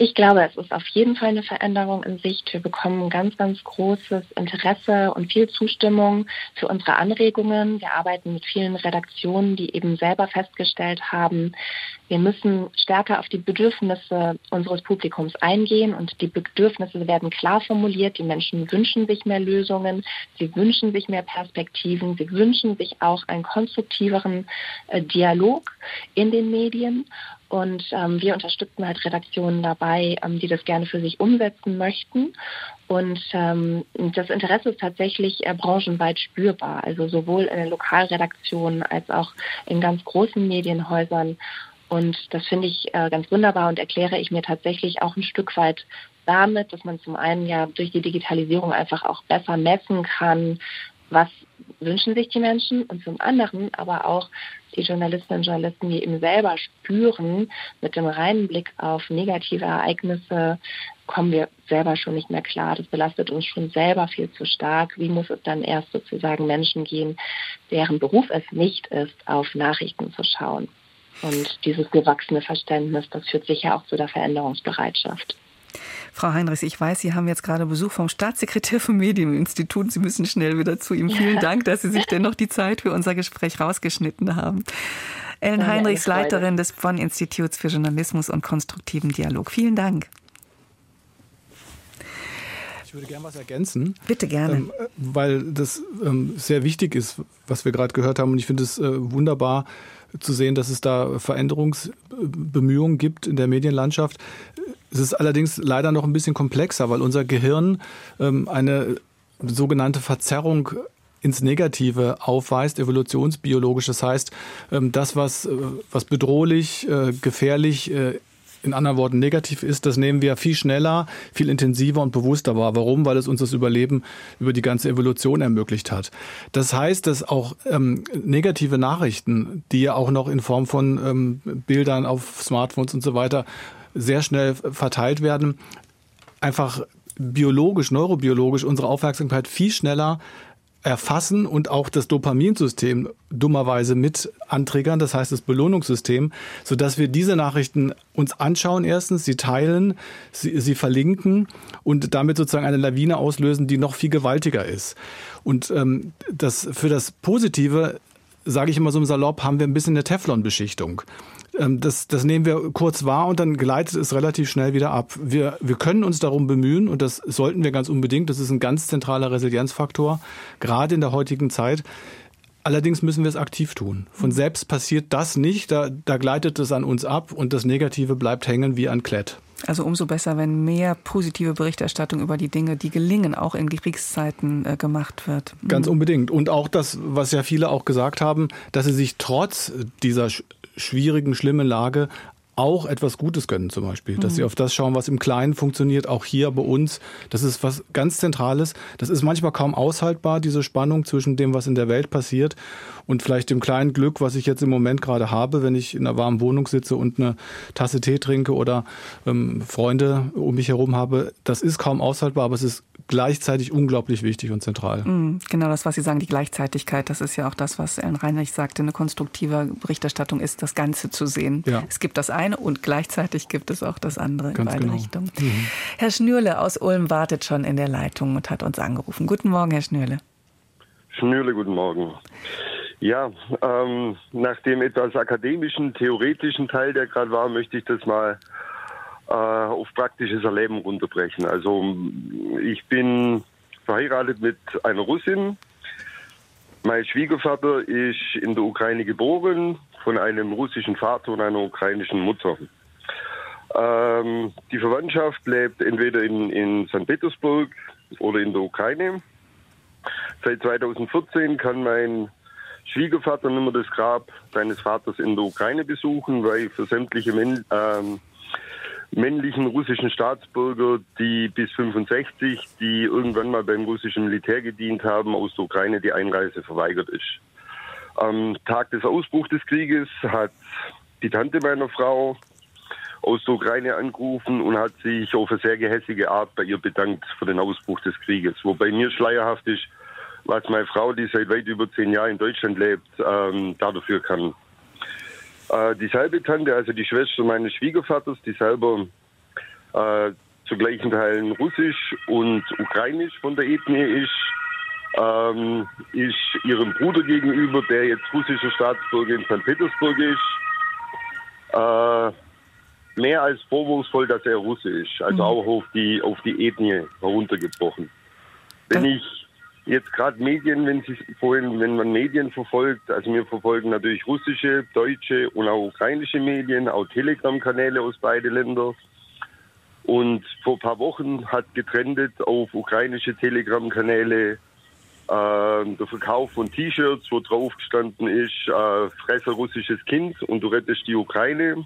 Ich glaube, es ist auf jeden Fall eine Veränderung in Sicht. Wir bekommen ganz, ganz großes Interesse und viel Zustimmung für unsere Anregungen. Wir arbeiten mit vielen Redaktionen, die eben selber festgestellt haben, wir müssen stärker auf die Bedürfnisse unseres Publikums eingehen und die Bedürfnisse werden klar formuliert. Die Menschen wünschen sich mehr Lösungen, sie wünschen sich mehr Perspektiven, sie wünschen sich auch einen konstruktiveren äh, Dialog in den Medien. Und ähm, wir unterstützen halt Redaktionen dabei, ähm, die das gerne für sich umsetzen möchten. Und ähm, das Interesse ist tatsächlich äh, branchenweit spürbar, also sowohl in den Lokalredaktionen als auch in ganz großen Medienhäusern. Und das finde ich äh, ganz wunderbar und erkläre ich mir tatsächlich auch ein Stück weit damit, dass man zum einen ja durch die Digitalisierung einfach auch besser messen kann, was wünschen sich die Menschen und zum anderen aber auch die Journalistinnen und Journalisten, die eben selber spüren, mit dem reinen Blick auf negative Ereignisse kommen wir selber schon nicht mehr klar. Das belastet uns schon selber viel zu stark. Wie muss es dann erst sozusagen Menschen gehen, deren Beruf es nicht ist, auf Nachrichten zu schauen? Und dieses gewachsene Verständnis, das führt sicher auch zu der Veränderungsbereitschaft. Frau Heinrichs, ich weiß, Sie haben jetzt gerade Besuch vom Staatssekretär vom Medieninstitut. Sie müssen schnell wieder zu ihm. Ja. Vielen Dank, dass Sie sich dennoch die Zeit für unser Gespräch rausgeschnitten haben. Ellen Heinrichs, Leiterin des Bonn-Instituts für Journalismus und konstruktiven Dialog. Vielen Dank. Ich würde gerne was ergänzen. Bitte gerne. Ähm, weil das ähm, sehr wichtig ist, was wir gerade gehört haben. Und ich finde es äh, wunderbar zu sehen, dass es da Veränderungsbemühungen gibt in der Medienlandschaft. Es ist allerdings leider noch ein bisschen komplexer, weil unser Gehirn ähm, eine sogenannte Verzerrung ins Negative aufweist, evolutionsbiologisch. Das heißt, ähm, das, was, äh, was bedrohlich, äh, gefährlich äh, in anderen Worten negativ ist, das nehmen wir viel schneller, viel intensiver und bewusster wahr. Warum? Weil es uns das Überleben über die ganze Evolution ermöglicht hat. Das heißt, dass auch ähm, negative Nachrichten, die ja auch noch in Form von ähm, Bildern auf Smartphones und so weiter sehr schnell verteilt werden, einfach biologisch, neurobiologisch unsere Aufmerksamkeit viel schneller erfassen und auch das Dopaminsystem dummerweise mit antriggern, das heißt das Belohnungssystem, sodass wir diese Nachrichten uns anschauen erstens, sie teilen, sie, sie verlinken und damit sozusagen eine Lawine auslösen, die noch viel gewaltiger ist. Und ähm, das für das Positive sage ich immer so im Salopp, haben wir ein bisschen eine Teflonbeschichtung. Ähm, das, das nehmen wir kurz wahr und dann gleitet es relativ schnell wieder ab. Wir, wir können uns darum bemühen und das sollten wir ganz unbedingt. Das ist ein ganz zentraler Resilienzfaktor, gerade in der heutigen Zeit. Allerdings müssen wir es aktiv tun. Von selbst passiert das nicht, da, da gleitet es an uns ab und das Negative bleibt hängen wie ein Klett. Also umso besser, wenn mehr positive Berichterstattung über die Dinge, die gelingen, auch in Kriegszeiten äh, gemacht wird. Ganz mhm. unbedingt. Und auch das, was ja viele auch gesagt haben, dass sie sich trotz dieser schwierigen, schlimmen Lage auch etwas Gutes gönnen zum Beispiel. Dass mhm. sie auf das schauen, was im Kleinen funktioniert, auch hier bei uns. Das ist was ganz Zentrales. Das ist manchmal kaum aushaltbar, diese Spannung zwischen dem, was in der Welt passiert und vielleicht dem kleinen Glück, was ich jetzt im Moment gerade habe, wenn ich in einer warmen Wohnung sitze und eine Tasse Tee trinke oder ähm, Freunde um mich herum habe. Das ist kaum aushaltbar, aber es ist gleichzeitig unglaublich wichtig und zentral. Mhm, genau das, was Sie sagen, die Gleichzeitigkeit, das ist ja auch das, was Ellen Reinrich sagte, eine konstruktive Berichterstattung ist, das Ganze zu sehen. Ja. Es gibt das eine und gleichzeitig gibt es auch das andere Ganz in beide genau. Richtungen. Mhm. Herr Schnürle aus Ulm wartet schon in der Leitung und hat uns angerufen. Guten Morgen, Herr Schnürle. Schnürle, guten Morgen. Ja, ähm, nach dem etwas akademischen, theoretischen Teil, der gerade war, möchte ich das mal äh, auf praktisches Erleben runterbrechen. Also ich bin verheiratet mit einer Russin. Mein Schwiegervater ist in der Ukraine geboren, von einem russischen Vater und einer ukrainischen Mutter. Ähm, die Verwandtschaft lebt entweder in, in St. Petersburg oder in der Ukraine. Seit 2014 kann mein Schwiegervater nicht mehr das Grab seines Vaters in der Ukraine besuchen, weil für sämtliche Männ ähm, männlichen russischen Staatsbürger, die bis 65, die irgendwann mal beim russischen Militär gedient haben, aus der Ukraine die Einreise verweigert ist. Am Tag des Ausbruchs des Krieges hat die Tante meiner Frau aus der Ukraine angerufen und hat sich auf eine sehr gehässige Art bei ihr bedankt für den Ausbruch des Krieges. Wobei mir schleierhaft ist, was meine Frau, die seit weit über zehn Jahren in Deutschland lebt, ähm, dafür kann. Äh, dieselbe Tante, also die Schwester meines Schwiegervaters, die selber äh, zu gleichen Teilen russisch und ukrainisch von der Ethnie ist, ähm, ist ihrem Bruder gegenüber, der jetzt russischer Staatsbürger in St. Petersburg ist, äh, mehr als vorwurfsvoll, dass er Russe ist. Also mhm. auch auf die, auf die Ethnie heruntergebrochen. Wenn ich jetzt gerade Medien, wenn Sie vorhin, wenn man Medien verfolgt, also wir verfolgen natürlich russische, deutsche und auch ukrainische Medien, auch Telegram-Kanäle aus beiden Ländern. Und vor ein paar Wochen hat getrendet auf ukrainische Telegram-Kanäle äh, der Verkauf von T-Shirts, wo drauf gestanden ist, äh, Fresser russisches Kind und du rettest die Ukraine.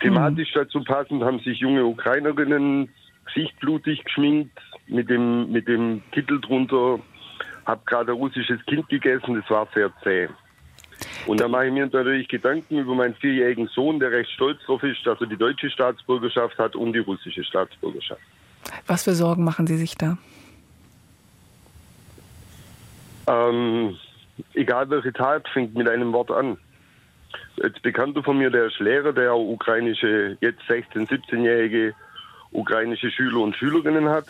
Thematisch mhm. dazu passend haben sich junge Ukrainerinnen Gesicht blutig geschminkt, mit dem, mit dem Titel drunter, habe gerade ein russisches Kind gegessen, das war sehr zäh. Und da mache ich mir natürlich Gedanken über meinen vierjährigen Sohn, der recht stolz darauf ist, dass er die deutsche Staatsbürgerschaft hat und die russische Staatsbürgerschaft. Was für Sorgen machen Sie sich da? Ähm, egal welche Tat, fängt mit einem Wort an. Jetzt Bekannter von mir, der ist Lehrer, der auch ukrainische, jetzt 16-, 17-jährige ukrainische Schüler und Schülerinnen hat.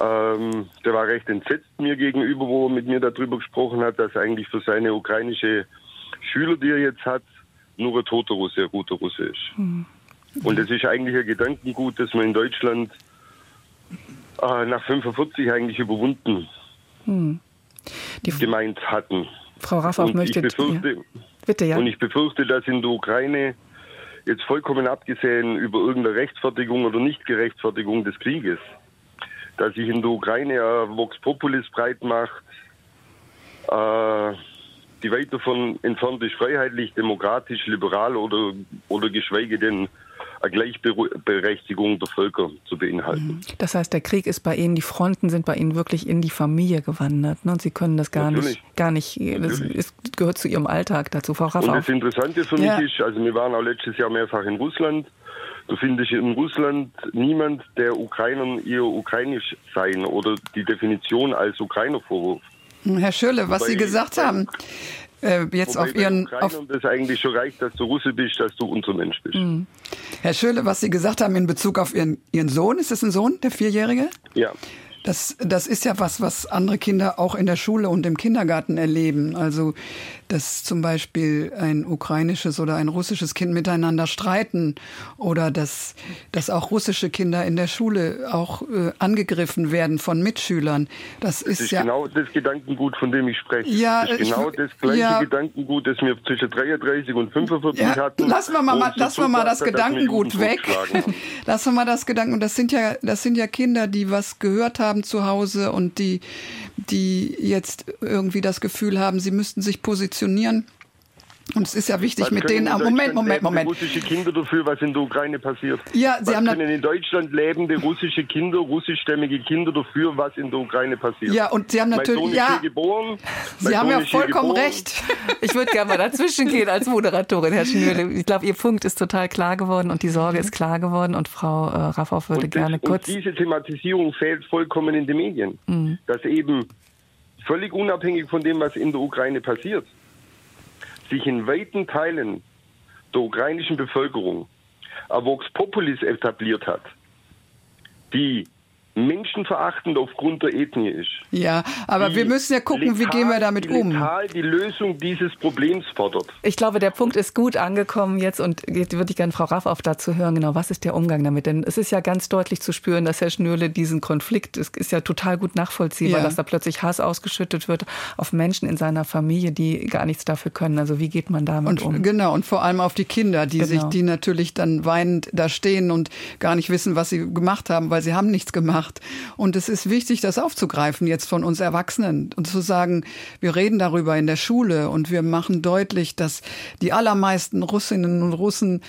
Ähm, der war recht entsetzt mir gegenüber, wo er mit mir darüber gesprochen hat, dass eigentlich für seine ukrainische Schüler, die er jetzt hat, nur ein toter Russe ein guter Russe ist. Mhm. Und es ist eigentlich ein Gedankengut, das wir in Deutschland äh, nach 45 eigentlich überwunden mhm. gemeint hatten. Frau Raffauf möchte... Befürchte, ja. Bitte, ja. Und ich befürchte, dass in der Ukraine jetzt vollkommen abgesehen über irgendeine Rechtfertigung oder Nichtgerechtfertigung des Krieges, dass sich in der Ukraine ein Vox Populis breit macht, äh, die weit davon entfernt ist, freiheitlich, demokratisch, liberal oder, oder geschweige denn eine Gleichberechtigung der Völker zu beinhalten. Mhm. Das heißt, der Krieg ist bei Ihnen, die Fronten sind bei Ihnen wirklich in die Familie gewandert. Ne? Und Sie können das gar Natürlich. nicht, gar nicht, das ist, gehört zu Ihrem Alltag dazu. Frau Raffa. Und das Interessante für ja. mich ist, also wir waren auch letztes Jahr mehrfach in Russland. Du findest in Russland niemand, der Ukrainern ihr ukrainisch sein oder die Definition als Ukrainer vorwirft. Herr Schölle, was Wobei, Sie gesagt haben, äh, jetzt auf Ihren. Auf das eigentlich schon reicht, dass du Russe bist, dass du unser Mensch bist. Mhm. Herr Schöle, was Sie gesagt haben in Bezug auf Ihren, Ihren Sohn, ist das ein Sohn, der Vierjährige? Ja. Das, das ist ja was, was andere Kinder auch in der Schule und im Kindergarten erleben. Also, dass zum Beispiel ein ukrainisches oder ein russisches Kind miteinander streiten oder dass, dass auch russische Kinder in der Schule auch äh, angegriffen werden von Mitschülern. Das, das ist, ist ja genau das Gedankengut, von dem ich spreche. Ja, das ist genau ich, das gleiche ja, Gedankengut, das wir zwischen 33 und 45 ja, hatten. Lassen wir mal, lassen wir mal das Gedankengut weg. lassen wir mal das Gedankengut. Das sind ja, das sind ja Kinder, die was gehört haben zu Hause und die, die jetzt irgendwie das Gefühl haben, sie müssten sich positionieren. Und es ist ja wichtig, was mit denen. Moment, Moment, Moment. russische Kinder dafür, was in der Ukraine passiert. Ja, Sie was haben können in Deutschland lebende russische Kinder, russischstämmige Kinder dafür, was in der Ukraine passiert. Ja, und Sie haben natürlich. Sohn ja, geboren. Sie haben ja vollkommen recht. Ich würde gerne mal dazwischen gehen als Moderatorin, Herr Schnürle. Ich glaube, Ihr Punkt ist total klar geworden und die Sorge ist klar geworden. Und Frau äh, Raffauf würde und das, gerne kurz. Und diese Thematisierung fehlt vollkommen in den Medien. Mhm. Dass eben völlig unabhängig von dem, was in der Ukraine passiert, sich in weiten Teilen der ukrainischen Bevölkerung ein Vox Populis etabliert hat, die menschenverachtend aufgrund der Ethnie ist. Ja, aber die wir müssen ja gucken, letal, wie gehen wir damit um. Letal die Lösung dieses Problems fordert. Ich glaube, der Punkt ist gut angekommen jetzt und jetzt würde ich gerne Frau Raff auf dazu hören, genau, was ist der Umgang damit? Denn es ist ja ganz deutlich zu spüren, dass Herr Schnürle diesen Konflikt, es ist ja total gut nachvollziehbar, Ja. dass da plötzlich Hass ausgeschüttet wird auf Menschen in seiner Familie, die gar nichts dafür können. Also wie geht man damit Und um? genau, und vor allem auf die Kinder, die Genau. sich, die natürlich dann weinend da stehen und gar nicht wissen, was sie gemacht haben, weil sie haben nichts gemacht. Und es ist wichtig, das aufzugreifen jetzt von uns Erwachsenen und zu sagen, wir reden darüber in der Schule und wir machen deutlich, dass die allermeisten Russinnen und Russen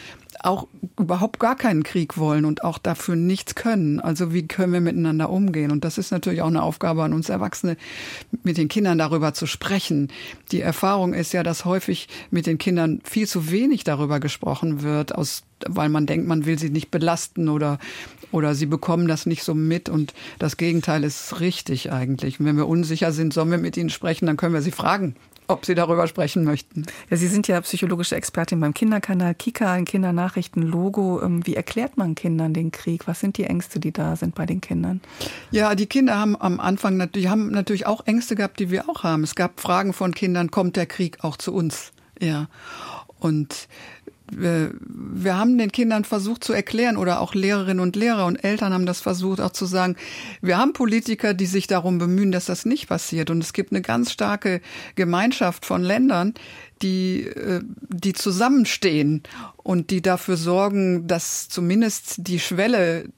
auch überhaupt gar keinen Krieg wollen und auch dafür nichts können. Also wie können wir miteinander umgehen? Und das ist natürlich auch eine Aufgabe an uns Erwachsene, mit den Kindern darüber zu sprechen. Die Erfahrung ist ja, dass häufig mit den Kindern viel zu wenig darüber gesprochen wird, aus, weil man denkt, man will sie nicht belasten oder, oder sie bekommen das nicht so mit. Und das Gegenteil ist richtig eigentlich. Und wenn wir unsicher sind, sollen wir mit ihnen sprechen, dann können wir sie fragen ob Sie darüber sprechen möchten. Ja, Sie sind ja psychologische Expertin beim Kinderkanal Kika, ein Kindernachrichten-Logo. Ähm, Wie erklärt man Kindern den Krieg? Was sind die Ängste, die da sind bei den Kindern? Ja, die Kinder haben am Anfang natürlich, haben natürlich auch Ängste gehabt, die wir auch haben. Es gab Fragen von Kindern, kommt der Krieg auch zu uns? Ja. Und wir, wir haben den Kindern versucht zu erklären oder auch Lehrerinnen und Lehrer und Eltern haben das versucht auch zu sagen, wir haben Politiker, die sich darum bemühen, dass das nicht passiert. Und es gibt eine ganz starke Gemeinschaft von Ländern, die, äh, die zusammenstehen und die dafür sorgen, dass zumindest die Schwelle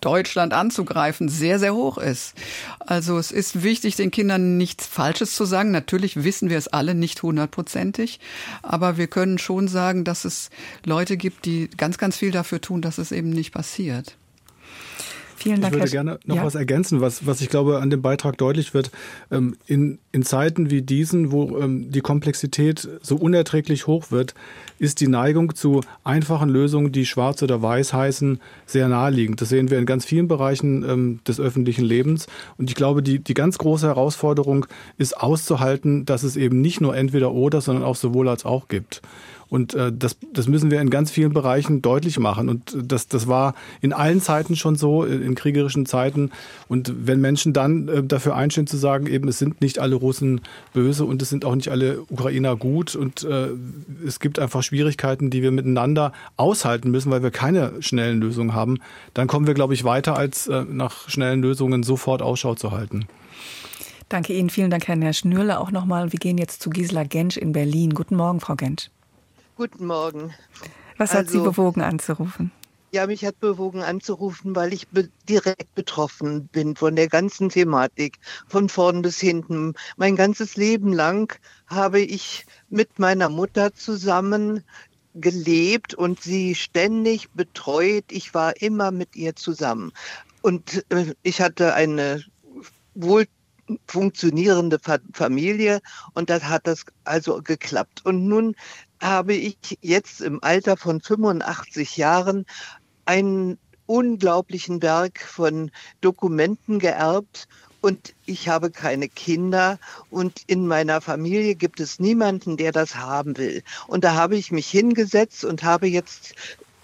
Deutschland anzugreifen, sehr, sehr hoch ist. Also es ist wichtig, den Kindern nichts Falsches zu sagen. Natürlich wissen wir es alle nicht hundertprozentig, aber wir können schon sagen, dass es Leute gibt, die ganz, ganz viel dafür tun, dass es eben nicht passiert. Vielen Ich würde gerne noch ja. was ergänzen, was, was ich glaube an dem Beitrag deutlich wird. Ähm, in, in Zeiten wie diesen, wo ähm, die Komplexität so unerträglich hoch wird, ist die Neigung zu einfachen Lösungen, die schwarz oder weiß heißen, sehr naheliegend. Das sehen wir in ganz vielen Bereichen ähm, des öffentlichen Lebens. Und ich glaube, die, die ganz große Herausforderung ist auszuhalten, dass es eben nicht nur entweder oder, sondern auch sowohl als auch gibt. Und äh, das, das müssen wir in ganz vielen Bereichen deutlich machen. Und das, das war in allen Zeiten schon so, in kriegerischen Zeiten. Und wenn Menschen dann äh, dafür einstehen zu sagen, eben es sind nicht alle Russen böse und es sind auch nicht alle Ukrainer gut und äh, es gibt einfach Schwierigkeiten, die wir miteinander aushalten müssen, weil wir keine schnellen Lösungen haben, dann kommen wir, glaube ich, weiter, als äh, nach schnellen Lösungen sofort Ausschau zu halten. Danke Ihnen, vielen Dank, Herr Schnürle. Auch nochmal, wir gehen jetzt zu Gisela Gensch in Berlin. Guten Morgen, Frau Gensch. Guten Morgen. Was hat also, Sie bewogen anzurufen? Ja, mich hat bewogen anzurufen, weil ich be direkt betroffen bin von der ganzen Thematik, von vorn bis hinten. Mein ganzes Leben lang habe ich mit meiner Mutter zusammen gelebt und sie ständig betreut. Ich war immer mit ihr zusammen. Und äh, ich hatte eine wohl funktionierende Familie und das hat das also geklappt. Und nun habe ich jetzt im Alter von 85 Jahren einen unglaublichen Berg von Dokumenten geerbt und ich habe keine Kinder und in meiner Familie gibt es niemanden, der das haben will. Und da habe ich mich hingesetzt und habe jetzt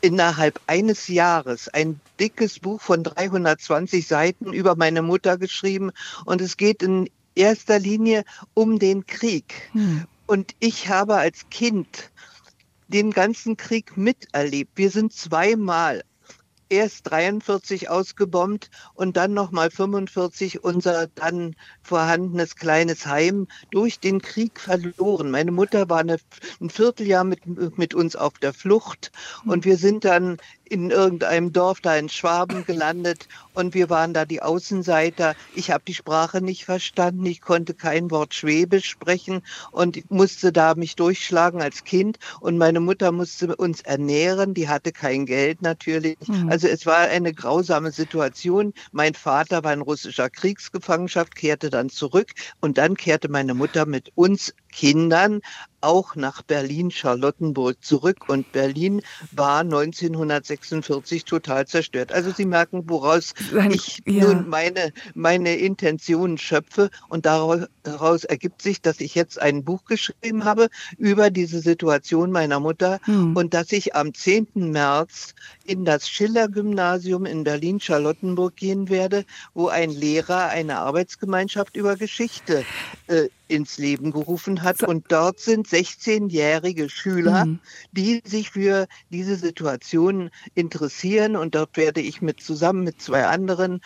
innerhalb eines Jahres ein dickes Buch von 320 Seiten über meine Mutter geschrieben und es geht in erster Linie um den Krieg. Hm. Und ich habe als Kind den ganzen Krieg miterlebt. Wir sind zweimal erst 43 ausgebombt und dann nochmal 45 unser dann vorhandenes kleines Heim durch den Krieg verloren. Meine Mutter war eine, ein Vierteljahr mit, mit uns auf der Flucht und wir sind dann in irgendeinem Dorf da in Schwaben gelandet und wir waren da die Außenseiter. Ich habe die Sprache nicht verstanden, ich konnte kein Wort Schwäbisch sprechen und musste da mich durchschlagen als Kind und meine Mutter musste uns ernähren, die hatte kein Geld natürlich. Mhm. Also es war eine grausame Situation. Mein Vater war in russischer Kriegsgefangenschaft, kehrte dann zurück und dann kehrte meine Mutter mit uns Kindern auch nach Berlin-Charlottenburg zurück und Berlin war 1946 total zerstört. Also Sie merken, woraus ich ja. nun meine, meine Intentionen schöpfe und daraus ergibt sich, dass ich jetzt ein Buch geschrieben habe über diese Situation meiner Mutter hm. und dass ich am 10. März in das Schiller-Gymnasium in Berlin-Charlottenburg gehen werde, wo ein Lehrer eine Arbeitsgemeinschaft über Geschichte äh, ins Leben gerufen hat. Und dort sind 16-jährige Schüler, mhm. die sich für diese Situation interessieren. Und dort werde ich mit zusammen mit zwei anderen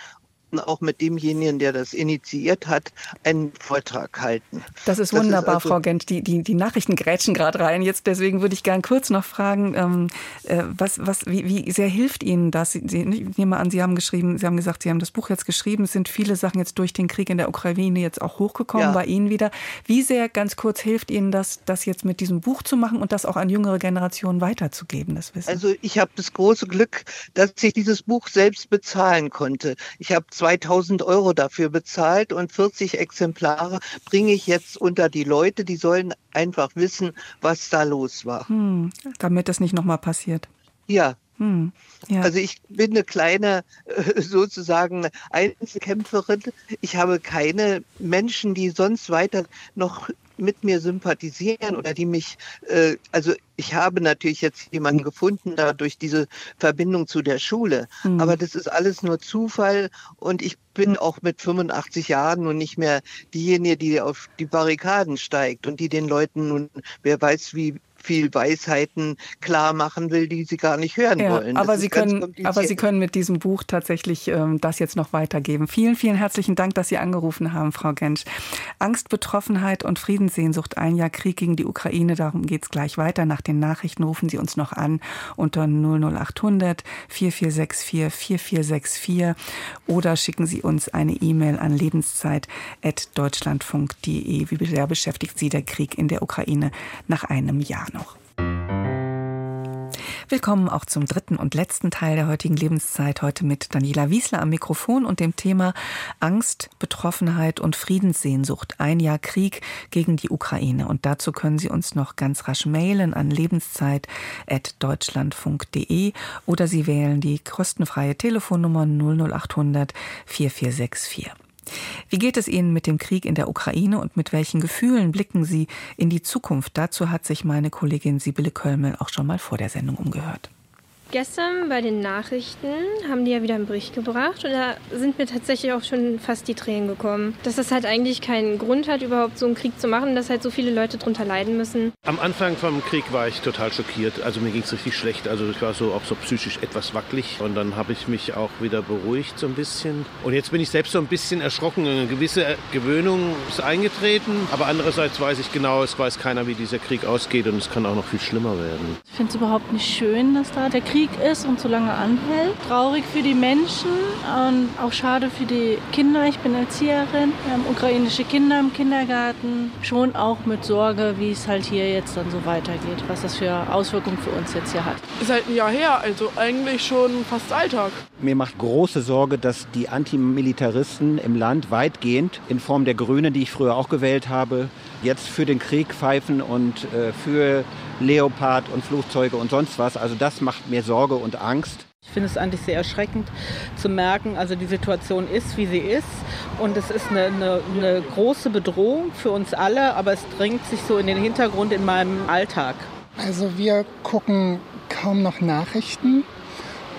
auch mit demjenigen, der das initiiert hat, einen Vortrag halten. Das ist wunderbar, das ist also Frau Gent. Die, die, die Nachrichten grätschen gerade rein. Jetzt deswegen würde ich gern kurz noch fragen, ähm, äh, was, was, wie, wie sehr hilft Ihnen das? Sie, ich nehme an, Sie haben geschrieben, Sie haben gesagt, Sie haben das Buch jetzt geschrieben. Es sind viele Sachen jetzt durch den Krieg in der Ukraine jetzt auch hochgekommen ja. bei Ihnen wieder. Wie sehr, ganz kurz, hilft Ihnen das, das jetzt mit diesem Buch zu machen und das auch an jüngere Generationen weiterzugeben, das Wissen? Also ich habe das große Glück, dass ich dieses Buch selbst bezahlen konnte. Ich habe 2000 Euro dafür bezahlt und 40 Exemplare bringe ich jetzt unter die Leute. Die sollen einfach wissen, was da los war. Hm, damit das nicht nochmal passiert. Ja, hm, ja. Also ich bin eine kleine äh, sozusagen Einzelkämpferin. Ich habe keine Menschen, die sonst weiter noch mit mir sympathisieren oder die mich, äh, also ich habe natürlich jetzt jemanden gefunden, da durch diese Verbindung zu der Schule. Mhm. Aber das ist alles nur Zufall und ich bin auch mit 85 Jahren und nicht mehr diejenige, die auf die Barrikaden steigt und die den Leuten nun, wer weiß wie viel Weisheiten klar machen will, die sie gar nicht hören ja, wollen. Aber Sie, können, aber sie können mit diesem Buch tatsächlich ähm, das jetzt noch weitergeben. Vielen, vielen herzlichen Dank, dass Sie angerufen haben, Frau Gensch. Angst, Betroffenheit und Friedenssehnsucht, ein Jahr Krieg gegen die Ukraine, darum geht es gleich weiter. Nach den Nachrichten rufen Sie uns noch an unter 00800 4464 4464 oder schicken Sie uns eine E-Mail an lebenszeit.deutschlandfunk.de. Wie sehr beschäftigt Sie der Krieg in der Ukraine nach einem Jahr? Noch. Willkommen auch zum dritten und letzten Teil der heutigen Lebenszeit. Heute mit Daniela Wiesler am Mikrofon und dem Thema Angst, Betroffenheit und Friedenssehnsucht. Ein Jahr Krieg gegen die Ukraine. Und dazu können Sie uns noch ganz rasch mailen an lebenszeit.deutschlandfunk.de oder Sie wählen die kostenfreie Telefonnummer 00800 4464. Wie geht es Ihnen mit dem Krieg in der Ukraine und mit welchen Gefühlen blicken Sie in die Zukunft? Dazu hat sich meine Kollegin Sibylle Kölmel auch schon mal vor der Sendung umgehört. Gestern bei den Nachrichten haben die ja wieder einen Bericht gebracht und da sind mir tatsächlich auch schon fast die Tränen gekommen. Dass das halt eigentlich keinen Grund hat, überhaupt so einen Krieg zu machen, dass halt so viele Leute drunter leiden müssen. Am Anfang vom Krieg war ich total schockiert. Also mir ging es richtig schlecht. Also ich war so auch so psychisch etwas wackelig und dann habe ich mich auch wieder beruhigt so ein bisschen. Und jetzt bin ich selbst so ein bisschen erschrocken. Eine gewisse Gewöhnung ist eingetreten, aber andererseits weiß ich genau, es weiß keiner, wie dieser Krieg ausgeht und es kann auch noch viel schlimmer werden. Ich finde es überhaupt nicht schön, dass da der Krieg Krieg ist und so lange anhält. Traurig für die Menschen und auch schade für die Kinder. Ich bin Erzieherin. Wir haben ukrainische Kinder im Kindergarten. Schon auch mit Sorge, wie es halt hier jetzt dann so weitergeht, was das für Auswirkungen für uns jetzt hier hat. Ist halt ein Jahr her, also eigentlich schon fast Alltag. Mir macht große Sorge, dass die Antimilitaristen im Land weitgehend in Form der Grünen, die ich früher auch gewählt habe, jetzt für den Krieg pfeifen und äh, für Leopard und Flugzeuge und sonst was. Also das macht mir Sorge und Angst. Ich finde es eigentlich sehr erschreckend zu merken, also die Situation ist, wie sie ist und es ist eine, eine, eine große Bedrohung für uns alle, aber es drängt sich so in den Hintergrund in meinem Alltag. Also wir gucken kaum noch Nachrichten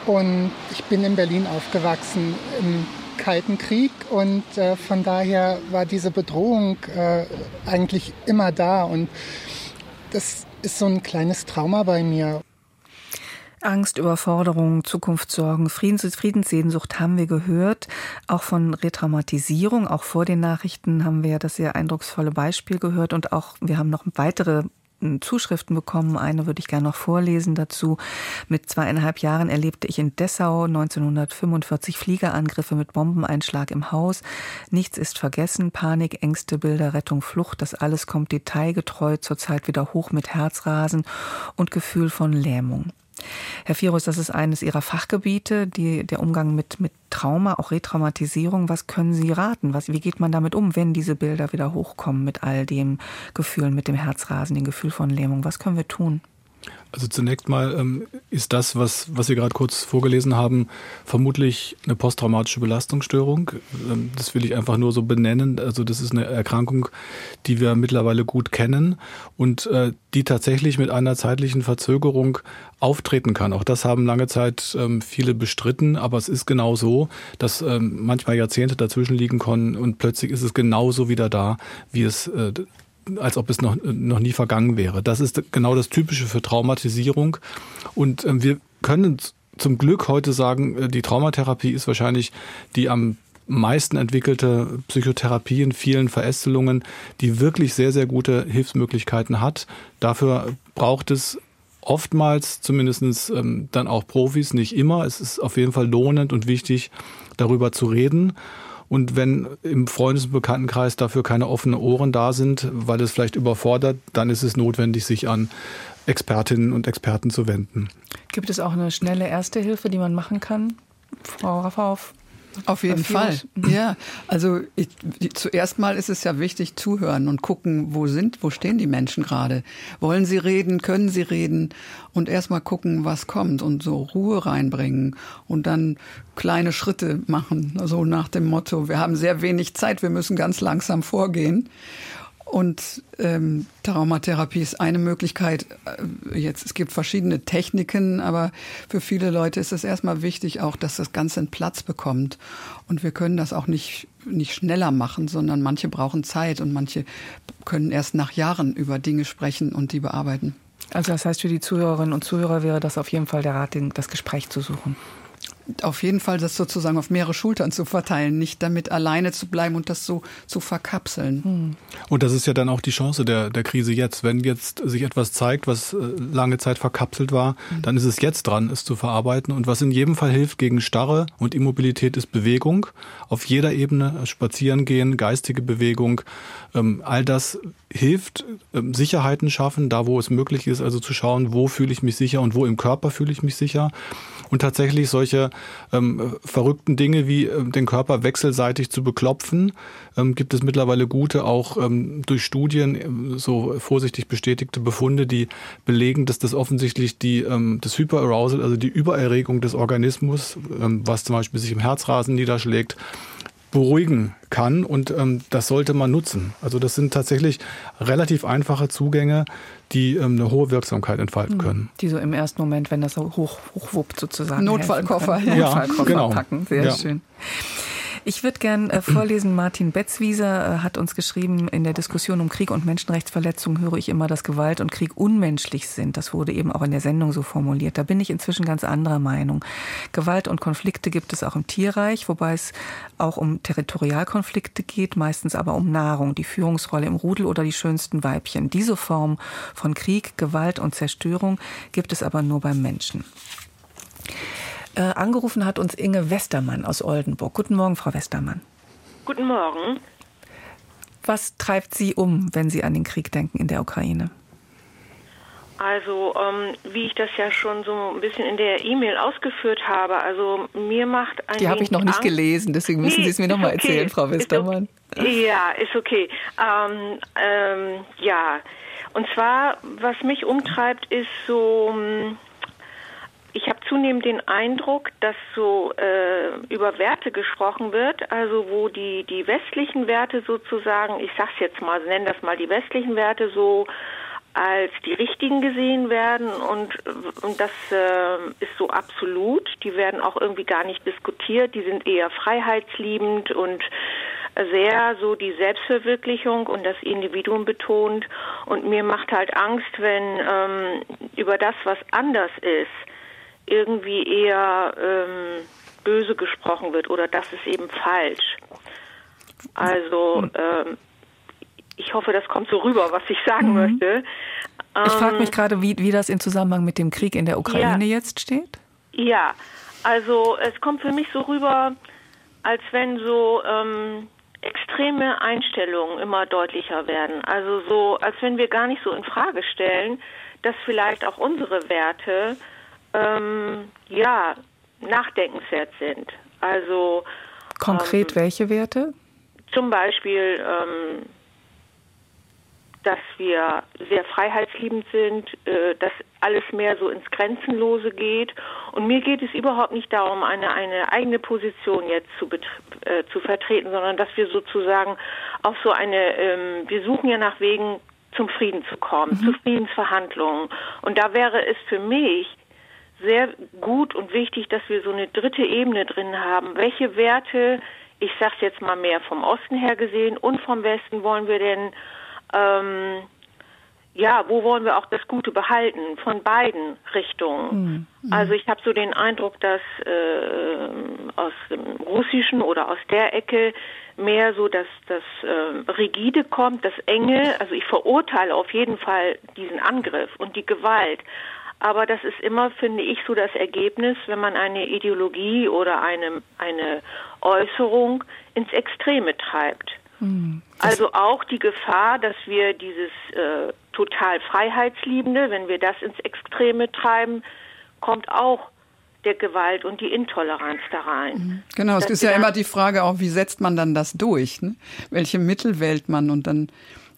und ich bin in Berlin aufgewachsen im Kalten Krieg und äh, von daher war diese Bedrohung äh, eigentlich immer da und das ist so ein kleines Trauma bei mir. Angst, Überforderung, Zukunftssorgen, Friedens Friedenssehnsucht haben wir gehört. Auch von Retraumatisierung, auch vor den Nachrichten haben wir das sehr eindrucksvolle Beispiel gehört und auch wir haben noch weitere Zuschriften bekommen. Eine würde ich gerne noch vorlesen dazu. Mit zweieinhalb Jahren erlebte ich in Dessau 1945 Fliegerangriffe mit Bombeneinschlag im Haus. Nichts ist vergessen. Panik, Ängste, Bilder, Rettung, Flucht. Das alles kommt detailgetreu zurzeit wieder hoch mit Herzrasen und Gefühl von Lähmung. Herr Firus, das ist eines Ihrer Fachgebiete, die, der Umgang mit, mit Trauma, auch Retraumatisierung. Was können Sie raten? Was, wie geht man damit um, wenn diese Bilder wieder hochkommen mit all dem Gefühlen, mit dem Herzrasen, dem Gefühl von Lähmung? Was können wir tun? Also zunächst mal ähm, ist das, was, was Sie gerade kurz vorgelesen haben, vermutlich eine posttraumatische Belastungsstörung. Ähm, das will ich einfach nur so benennen. Also das ist eine Erkrankung, die wir mittlerweile gut kennen und äh, die tatsächlich mit einer zeitlichen Verzögerung auftreten kann. Auch das haben lange Zeit ähm, viele bestritten, aber es ist genau so, dass ähm, manchmal Jahrzehnte dazwischen liegen können und plötzlich ist es genauso wieder da, wie es äh, als ob es noch, noch nie vergangen wäre. Das ist genau das Typische für Traumatisierung. Und äh, wir können zum Glück heute sagen, äh, die Traumatherapie ist wahrscheinlich die am meisten entwickelte Psychotherapie in vielen Verästelungen, die wirklich sehr, sehr gute Hilfsmöglichkeiten hat. Dafür braucht es oftmals zumindest ähm, dann auch Profis, nicht immer. Es ist auf jeden Fall lohnend und wichtig, darüber zu reden. Und wenn im Freundes- und Bekanntenkreis dafür keine offenen Ohren da sind, weil es vielleicht überfordert, dann ist es notwendig, sich an Expertinnen und Experten zu wenden. Gibt es auch eine schnelle Erste Hilfe, die man machen kann? Frau Raffauf? Auf jeden Fall. Ja, also ich, zuerst mal ist es ja wichtig zuhören und gucken, wo sind, wo stehen die Menschen gerade? Wollen sie reden? Können sie reden? Und erst mal gucken, was kommt und so Ruhe reinbringen und dann kleine Schritte machen. Also nach dem Motto, wir haben sehr wenig Zeit, wir müssen ganz langsam vorgehen. Und ähm, Traumatherapie ist eine Möglichkeit. Äh, jetzt es gibt verschiedene Techniken, aber für viele Leute ist es erstmal wichtig, auch, dass das Ganze einen Platz bekommt. Und wir können das auch nicht nicht schneller machen, sondern manche brauchen Zeit und manche können erst nach Jahren über Dinge sprechen und die bearbeiten. Also das heißt, für die Zuhörerinnen und Zuhörer wäre das auf jeden Fall der Rat, das Gespräch zu suchen auf jeden Fall das sozusagen auf mehrere Schultern zu verteilen, nicht damit alleine zu bleiben und das so zu verkapseln. Hm. Und das ist ja dann auch die Chance der, der Krise jetzt. Wenn jetzt sich etwas zeigt, was äh, lange Zeit verkapselt war, mhm. dann ist es jetzt dran, es zu verarbeiten. Und was in jedem Fall hilft gegen Starre und Immobilität ist Bewegung. Auf jeder Ebene, spazieren gehen, geistige Bewegung, ähm, all das hilft, ähm, Sicherheiten schaffen, da wo es möglich ist, also zu schauen, wo fühle ich mich sicher und wo im Körper fühle ich mich sicher. Und tatsächlich solche ähm, verrückten Dinge wie äh, den Körper wechselseitig zu beklopfen, ähm, gibt es mittlerweile gute, auch ähm, durch Studien ähm, so vorsichtig bestätigte Befunde, die belegen, dass das offensichtlich die, ähm, das Hyperarousal, also die Übererregung des Organismus, ähm, was zum Beispiel sich im Herzrasen niederschlägt, beruhigen kann und ähm, das sollte man nutzen. Also das sind tatsächlich relativ einfache Zugänge, die ähm, eine hohe Wirksamkeit entfalten hm. können. Die so im ersten Moment, wenn das so hoch, hochwuppt sozusagen. Notfallkoffer. Ja, Notfallkoffer genau. packen. Sehr ja. schön. Ich würde gern äh, vorlesen, Martin Betzwieser äh, hat uns geschrieben, in der Diskussion um Krieg und Menschenrechtsverletzungen höre ich immer, dass Gewalt und Krieg unmenschlich sind. Das wurde eben auch in der Sendung so formuliert. Da bin ich inzwischen ganz anderer Meinung. Gewalt und Konflikte gibt es auch im Tierreich, wobei es auch um Territorialkonflikte geht, meistens aber um Nahrung, die Führungsrolle im Rudel oder die schönsten Weibchen. Diese Form von Krieg, Gewalt und Zerstörung gibt es aber nur beim Menschen. Äh, angerufen hat uns Inge Westermann aus Oldenburg. Guten Morgen, Frau Westermann. Guten Morgen. Was treibt Sie um, wenn Sie an den Krieg denken in der Ukraine? Also, ähm, wie ich das ja schon so ein bisschen in der E-Mail ausgeführt habe, also mir macht ein Die habe ich noch nicht Angst. gelesen, deswegen müssen nee, Sie es mir noch mal okay. erzählen, Frau Westermann. Okay. Ja, ist okay. Ähm, ähm, ja, und zwar, was mich umtreibt, ist so hm, ich habe zunehmend den Eindruck, dass so äh, über Werte gesprochen wird, also wo die die westlichen Werte sozusagen, ich sag's jetzt mal, nenne das mal die westlichen Werte so als die richtigen gesehen werden und und das äh, ist so absolut. Die werden auch irgendwie gar nicht diskutiert. Die sind eher freiheitsliebend und sehr so die Selbstverwirklichung und das Individuum betont. Und mir macht halt Angst, wenn ähm, über das, was anders ist, irgendwie eher ähm, böse gesprochen wird oder das ist eben falsch. Also ähm, ich hoffe, das kommt so rüber, was ich sagen mhm. möchte. Ich frage mich ähm, gerade, wie, wie das in Zusammenhang mit dem Krieg in der Ukraine ja, jetzt steht. Ja, also es kommt für mich so rüber, als wenn so ähm, extreme Einstellungen immer deutlicher werden. Also so, als wenn wir gar nicht so in Frage stellen, dass vielleicht auch unsere Werte ähm, ja, nachdenkenswert sind. Also konkret ähm, welche Werte? Zum Beispiel, ähm, dass wir sehr freiheitsliebend sind, äh, dass alles mehr so ins Grenzenlose geht. Und mir geht es überhaupt nicht darum, eine, eine eigene Position jetzt zu, äh, zu vertreten, sondern dass wir sozusagen auf so eine, ähm, wir suchen ja nach Wegen zum Frieden zu kommen, mhm. zu Friedensverhandlungen. Und da wäre es für mich sehr gut und wichtig, dass wir so eine dritte Ebene drin haben. Welche Werte, ich sage jetzt mal mehr vom Osten her gesehen und vom Westen wollen wir denn, ähm, ja, wo wollen wir auch das Gute behalten? Von beiden Richtungen. Mhm. Also ich habe so den Eindruck, dass äh, aus dem Russischen oder aus der Ecke mehr so dass das äh, Rigide kommt, das Enge. Also ich verurteile auf jeden Fall diesen Angriff und die Gewalt. Aber das ist immer, finde ich, so das Ergebnis, wenn man eine Ideologie oder eine, eine Äußerung ins Extreme treibt. Mhm. Also auch die Gefahr, dass wir dieses äh, total Freiheitsliebende, wenn wir das ins Extreme treiben, kommt auch der Gewalt und die Intoleranz da rein. Mhm. Genau, es ist ja immer die Frage auch, wie setzt man dann das durch? Ne? Welche Mittel wählt man? Und dann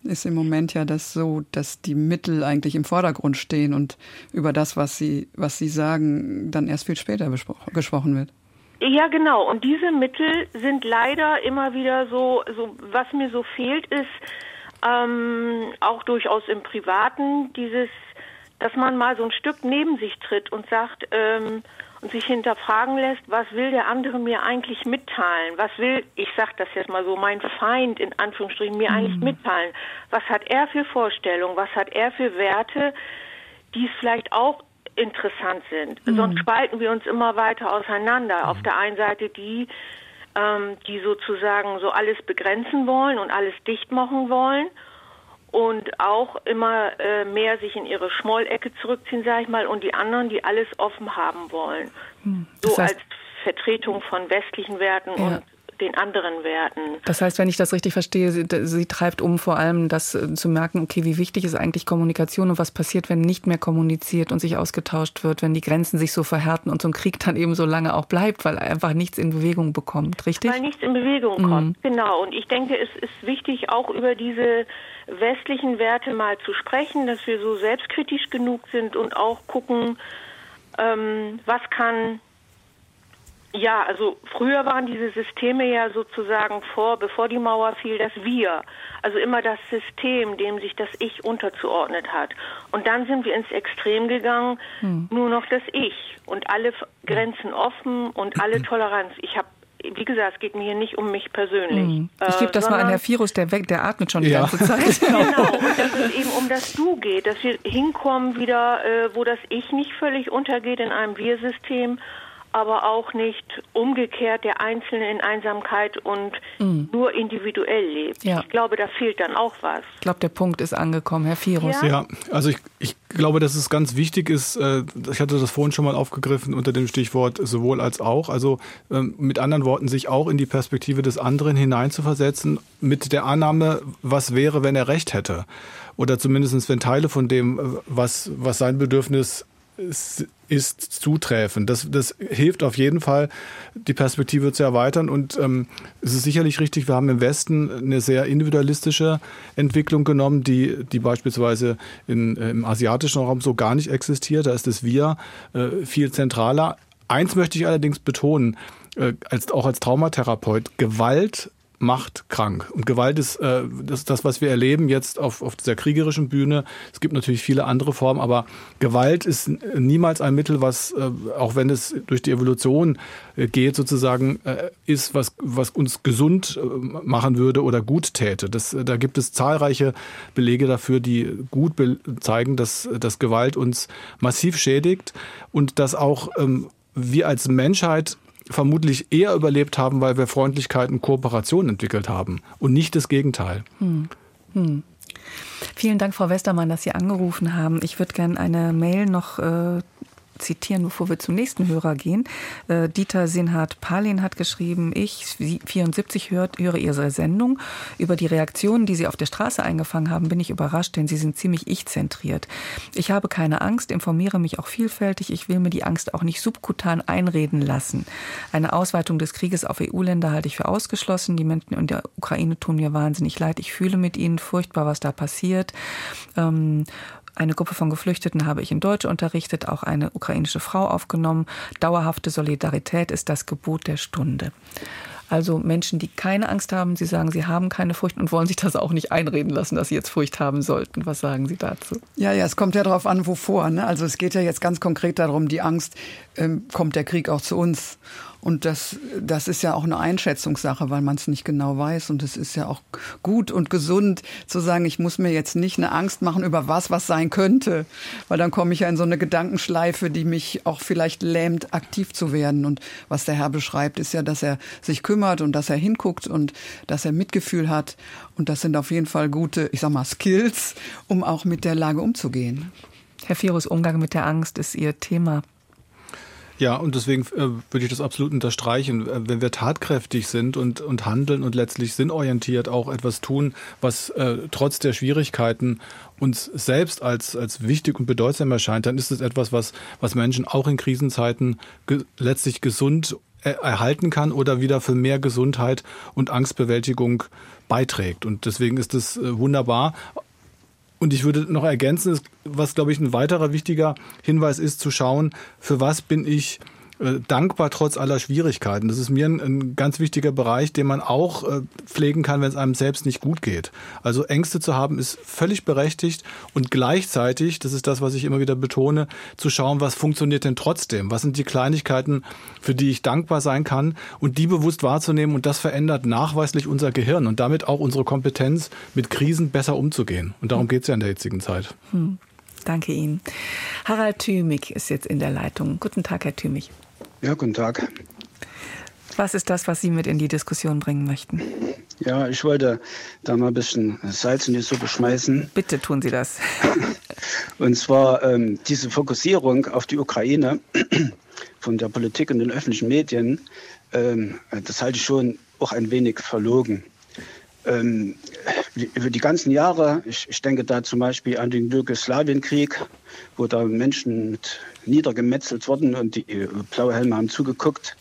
ist im Moment ja das so, dass die Mittel eigentlich im Vordergrund stehen und über das, was sie, was sie sagen, dann erst viel später gesprochen wird. Ja, genau. Und diese Mittel sind leider immer wieder so, so was mir so fehlt, ist ähm, auch durchaus im Privaten dieses, dass man mal so ein Stück neben sich tritt und sagt, ähm, und sich hinterfragen lässt, was will der andere mir eigentlich mitteilen? Was will, ich sage das jetzt mal so, mein Feind in Anführungsstrichen mir mhm. eigentlich mitteilen? Was hat er für Vorstellungen? Was hat er für Werte, die es vielleicht auch interessant sind? Mhm. Sonst spalten wir uns immer weiter auseinander. Mhm. Auf der einen Seite die, ähm, die sozusagen so alles begrenzen wollen und alles dicht machen wollen und auch immer äh, mehr sich in ihre Schmollecke zurückziehen, sage ich mal, und die anderen, die alles offen haben wollen. Hm. So heißt, als Vertretung von westlichen Werten ja. und den anderen Werten. Das heißt, wenn ich das richtig verstehe, sie, sie, treibt um vor allem das äh, zu merken, okay, wie wichtig ist eigentlich Kommunikation und was passiert, wenn nicht mehr kommuniziert und sich ausgetauscht wird, wenn die Grenzen sich so verhärten und so ein Krieg dann eben so lange auch bleibt, weil einfach nichts in Bewegung bekommt, richtig? Weil nichts in Bewegung mhm. kommt, genau. Und ich denke, es ist wichtig, auch über diese westlichen Werte mal zu sprechen, dass wir so selbstkritisch genug sind und auch gucken, ähm, was kann ja, also früher waren diese Systeme ja sozusagen vor, bevor die Mauer fiel, das Wir. Also immer das System, dem sich das Ich unterzuordnet hat. Und dann sind wir ins Extrem gegangen, hm. nur noch das Ich und alle Grenzen offen und alle Toleranz. Ich habe wie gesagt, es geht mir hier nicht um mich persönlich. Mhm. Ich gebe das mal an Herr Virus, der, weg, der atmet schon die ja. ganze Zeit. genau, und dass es eben um das Du geht, dass wir hinkommen wieder, äh, wo das Ich nicht völlig untergeht in einem Wir-System, aber auch nicht umgekehrt der Einzelne in Einsamkeit und mhm. nur individuell lebt. Ja. Ich glaube, da fehlt dann auch was. Ich glaube, der Punkt ist angekommen, Herr Virus. Ja, ja also ich, ich glaube, dass es ganz wichtig ist, äh, ich hatte das vorhin schon mal aufgegriffen unter dem Stichwort sowohl als auch, also ähm, mit anderen Worten, sich auch in die Perspektive des anderen hineinzuversetzen, mit der Annahme, was wäre, wenn er recht hätte. Oder zumindest, wenn Teile von dem, äh, was, was sein Bedürfnis ist zuträfen. Das, das hilft auf jeden Fall, die Perspektive zu erweitern. Und ähm, es ist sicherlich richtig, wir haben im Westen eine sehr individualistische Entwicklung genommen, die, die beispielsweise in, äh, im asiatischen Raum so gar nicht existiert. Da ist das Wir äh, viel zentraler. Eins möchte ich allerdings betonen, äh, als, auch als Traumatherapeut, Gewalt macht krank. Und Gewalt ist äh, das, das, was wir erleben jetzt auf, auf dieser kriegerischen Bühne. Es gibt natürlich viele andere Formen, aber Gewalt ist niemals ein Mittel, was, äh, auch wenn es durch die Evolution äh, geht, sozusagen, äh, ist, was, was uns gesund äh, machen würde oder gut täte. Das, da gibt es zahlreiche Belege dafür, die gut zeigen, dass, dass Gewalt uns massiv schädigt und dass auch ähm, wir als Menschheit vermutlich eher überlebt haben, weil wir Freundlichkeit und Kooperation entwickelt haben und nicht das Gegenteil. Hm. Hm. Vielen Dank, Frau Westermann, dass Sie angerufen haben. Ich würde gerne eine Mail noch äh, zitieren, bevor wir zum nächsten Hörer gehen. Äh, Dieter Sinhardt-Palin hat geschrieben, ich, 74, hört, höre Ihre Sendung. Über die Reaktionen, die Sie auf der Straße eingefangen haben, bin ich überrascht, denn sie sind ziemlich ich-zentriert. Ich habe keine Angst, informiere mich auch vielfältig. Ich will mir die Angst auch nicht subkutan einreden lassen. Eine Ausweitung des Krieges auf EU-Länder halte ich für ausgeschlossen. Die Menschen in der Ukraine tun mir wahnsinnig leid. Ich fühle mit ihnen furchtbar, was da passiert. Ähm, eine Gruppe von Geflüchteten habe ich in Deutsch unterrichtet, auch eine ukrainische Frau aufgenommen. Dauerhafte Solidarität ist das Gebot der Stunde. Also Menschen, die keine Angst haben, sie sagen, sie haben keine Furcht und wollen sich das auch nicht einreden lassen, dass sie jetzt Furcht haben sollten. Was sagen Sie dazu? Ja, ja, es kommt ja darauf an, wovor. Ne? Also es geht ja jetzt ganz konkret darum, die Angst, ähm, kommt der Krieg auch zu uns? Und das, das ist ja auch eine Einschätzungssache, weil man es nicht genau weiß. Und es ist ja auch gut und gesund zu sagen, ich muss mir jetzt nicht eine Angst machen über was, was sein könnte. Weil dann komme ich ja in so eine Gedankenschleife, die mich auch vielleicht lähmt, aktiv zu werden. Und was der Herr beschreibt, ist ja, dass er sich kümmert und dass er hinguckt und dass er Mitgefühl hat. Und das sind auf jeden Fall gute, ich sag mal, Skills, um auch mit der Lage umzugehen. Herr Virus, Umgang mit der Angst ist Ihr Thema. Ja, und deswegen äh, würde ich das absolut unterstreichen. Äh, wenn wir tatkräftig sind und, und handeln und letztlich sinnorientiert auch etwas tun, was äh, trotz der Schwierigkeiten uns selbst als, als wichtig und bedeutsam erscheint, dann ist es etwas, was, was Menschen auch in Krisenzeiten ge letztlich gesund erhalten kann oder wieder für mehr Gesundheit und Angstbewältigung beiträgt. Und deswegen ist es äh, wunderbar. Und ich würde noch ergänzen, was, glaube ich, ein weiterer wichtiger Hinweis ist, zu schauen, für was bin ich äh, dankbar trotz aller Schwierigkeiten. Das ist mir ein, ein ganz wichtiger Bereich, den man auch äh, pflegen kann, wenn es einem selbst nicht gut geht. Also Ängste zu haben ist völlig berechtigt und gleichzeitig, das ist das, was ich immer wieder betone, zu schauen, was funktioniert denn trotzdem? Was sind die Kleinigkeiten, für die ich dankbar sein kann und die bewusst wahrzunehmen und das verändert nachweislich unser Gehirn und damit auch unsere Kompetenz, mit Krisen besser umzugehen. Und darum geht es ja in der jetzigen Zeit. Hm. Danke Ihnen. Harald Thümig ist jetzt in der Leitung. Guten Tag, Herr Thümig. Ja, guten Tag. Was ist das, was Sie mit in die Diskussion bringen möchten? Ja, ich wollte da mal ein bisschen Salz in die Suppe schmeißen. Bitte tun Sie das. Und zwar ähm, diese Fokussierung auf die Ukraine von der Politik und den öffentlichen Medien, ähm, das halte ich schon auch ein wenig verlogen. Ähm, über die ganzen Jahre, ich, ich denke da zum Beispiel an den Jugoslawienkrieg, wo da Menschen mit niedergemetzelt wurden und die äh, blaue Helme haben zugeguckt.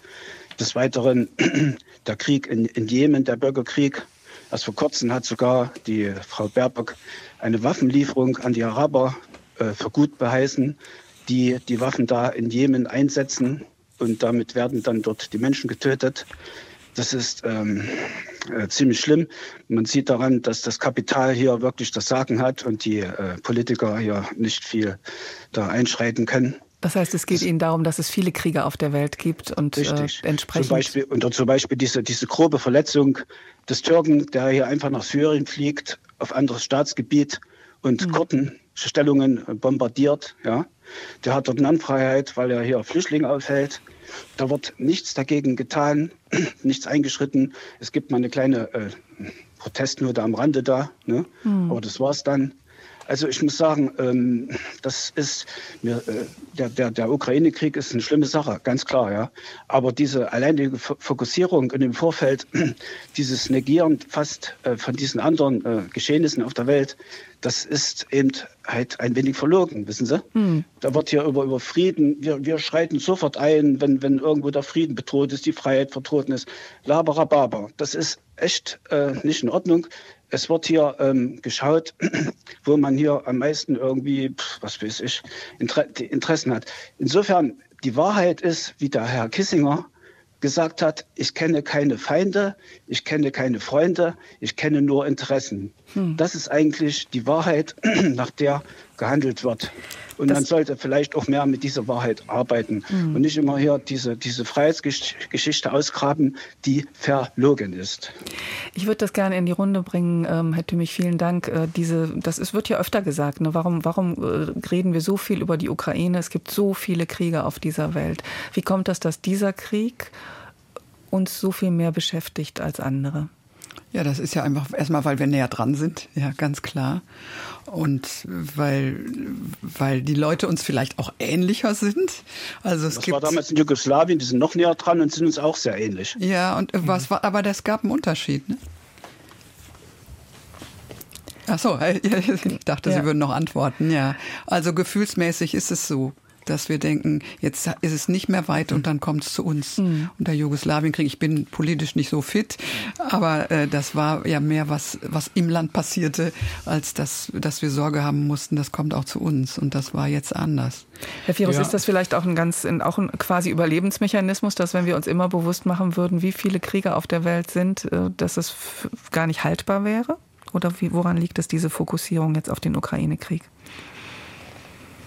Des Weiteren der Krieg in, in Jemen, der Bürgerkrieg. Erst vor kurzem hat sogar die Frau Baerbock eine Waffenlieferung an die Araber äh, für gut beheißen, die die Waffen da in Jemen einsetzen und damit werden dann dort die Menschen getötet. Das ist ähm, äh, ziemlich schlimm. Man sieht daran, dass das Kapital hier wirklich das Sagen hat und die äh, Politiker hier nicht viel da einschreiten können. Das heißt, es geht das, Ihnen darum, dass es viele Kriege auf der Welt gibt und äh, entsprechend. Zum Beispiel, und zum Beispiel diese, diese grobe Verletzung des Türken, der hier einfach nach Syrien fliegt, auf anderes Staatsgebiet und mhm. Kurdenstellungen bombardiert. Ja. Der hat dort Landfreiheit, weil er hier Flüchtlinge aufhält. Da wird nichts dagegen getan, nichts eingeschritten. Es gibt mal eine kleine äh, Protestnote am Rande da, ne? Mhm. aber das war's dann. Also ich muss sagen, ähm, das ist mir, äh, der, der, der Ukraine-Krieg ist eine schlimme Sache, ganz klar, ja. Aber diese alleinige Fokussierung in dem Vorfeld, dieses Negieren fast äh, von diesen anderen äh, Geschehnissen auf der Welt, das ist eben halt ein wenig verlogen, wissen Sie? Hm. Da wird hier über, über Frieden, wir, wir schreiten sofort ein, wenn, wenn irgendwo der Frieden bedroht ist, die Freiheit verdroht ist. Laberababa. Das ist echt äh, nicht in Ordnung. Es wird hier ähm, geschaut, wo man hier am meisten irgendwie, was weiß ich, Inter Interessen hat. Insofern, die Wahrheit ist, wie der Herr Kissinger gesagt hat, ich kenne keine Feinde, ich kenne keine Freunde, ich kenne nur Interessen. Hm. Das ist eigentlich die Wahrheit, nach der gehandelt wird. Und das man sollte vielleicht auch mehr mit dieser Wahrheit arbeiten hm. und nicht immer hier diese, diese Freiheitsgeschichte ausgraben, die verlogen ist. Ich würde das gerne in die Runde bringen, ähm, Herr Tümmich, vielen Dank. Äh, diese, das ist, wird ja öfter gesagt. Ne? Warum, warum äh, reden wir so viel über die Ukraine? Es gibt so viele Kriege auf dieser Welt. Wie kommt das, dass dieser Krieg uns so viel mehr beschäftigt als andere? Ja, das ist ja einfach erstmal, weil wir näher dran sind, ja, ganz klar. Und weil, weil die Leute uns vielleicht auch ähnlicher sind. Also es das gibt, war damals in Jugoslawien, die sind noch näher dran und sind uns auch sehr ähnlich. Ja, und was war, aber das gab einen Unterschied, ne? Ach so, ich dachte, ja. Sie würden noch antworten. Ja, also gefühlsmäßig ist es so dass wir denken, jetzt ist es nicht mehr weit und dann kommt es zu uns. Mhm. Unter Jugoslawienkrieg, ich bin politisch nicht so fit, aber äh, das war ja mehr was, was im Land passierte, als dass, dass wir Sorge haben mussten, das kommt auch zu uns. Und das war jetzt anders. Herr Virus, ja. ist das vielleicht auch ein ganz, auch ein quasi Überlebensmechanismus, dass wenn wir uns immer bewusst machen würden, wie viele Kriege auf der Welt sind, äh, dass es gar nicht haltbar wäre? Oder wie, woran liegt es, diese Fokussierung jetzt auf den Ukraine-Krieg?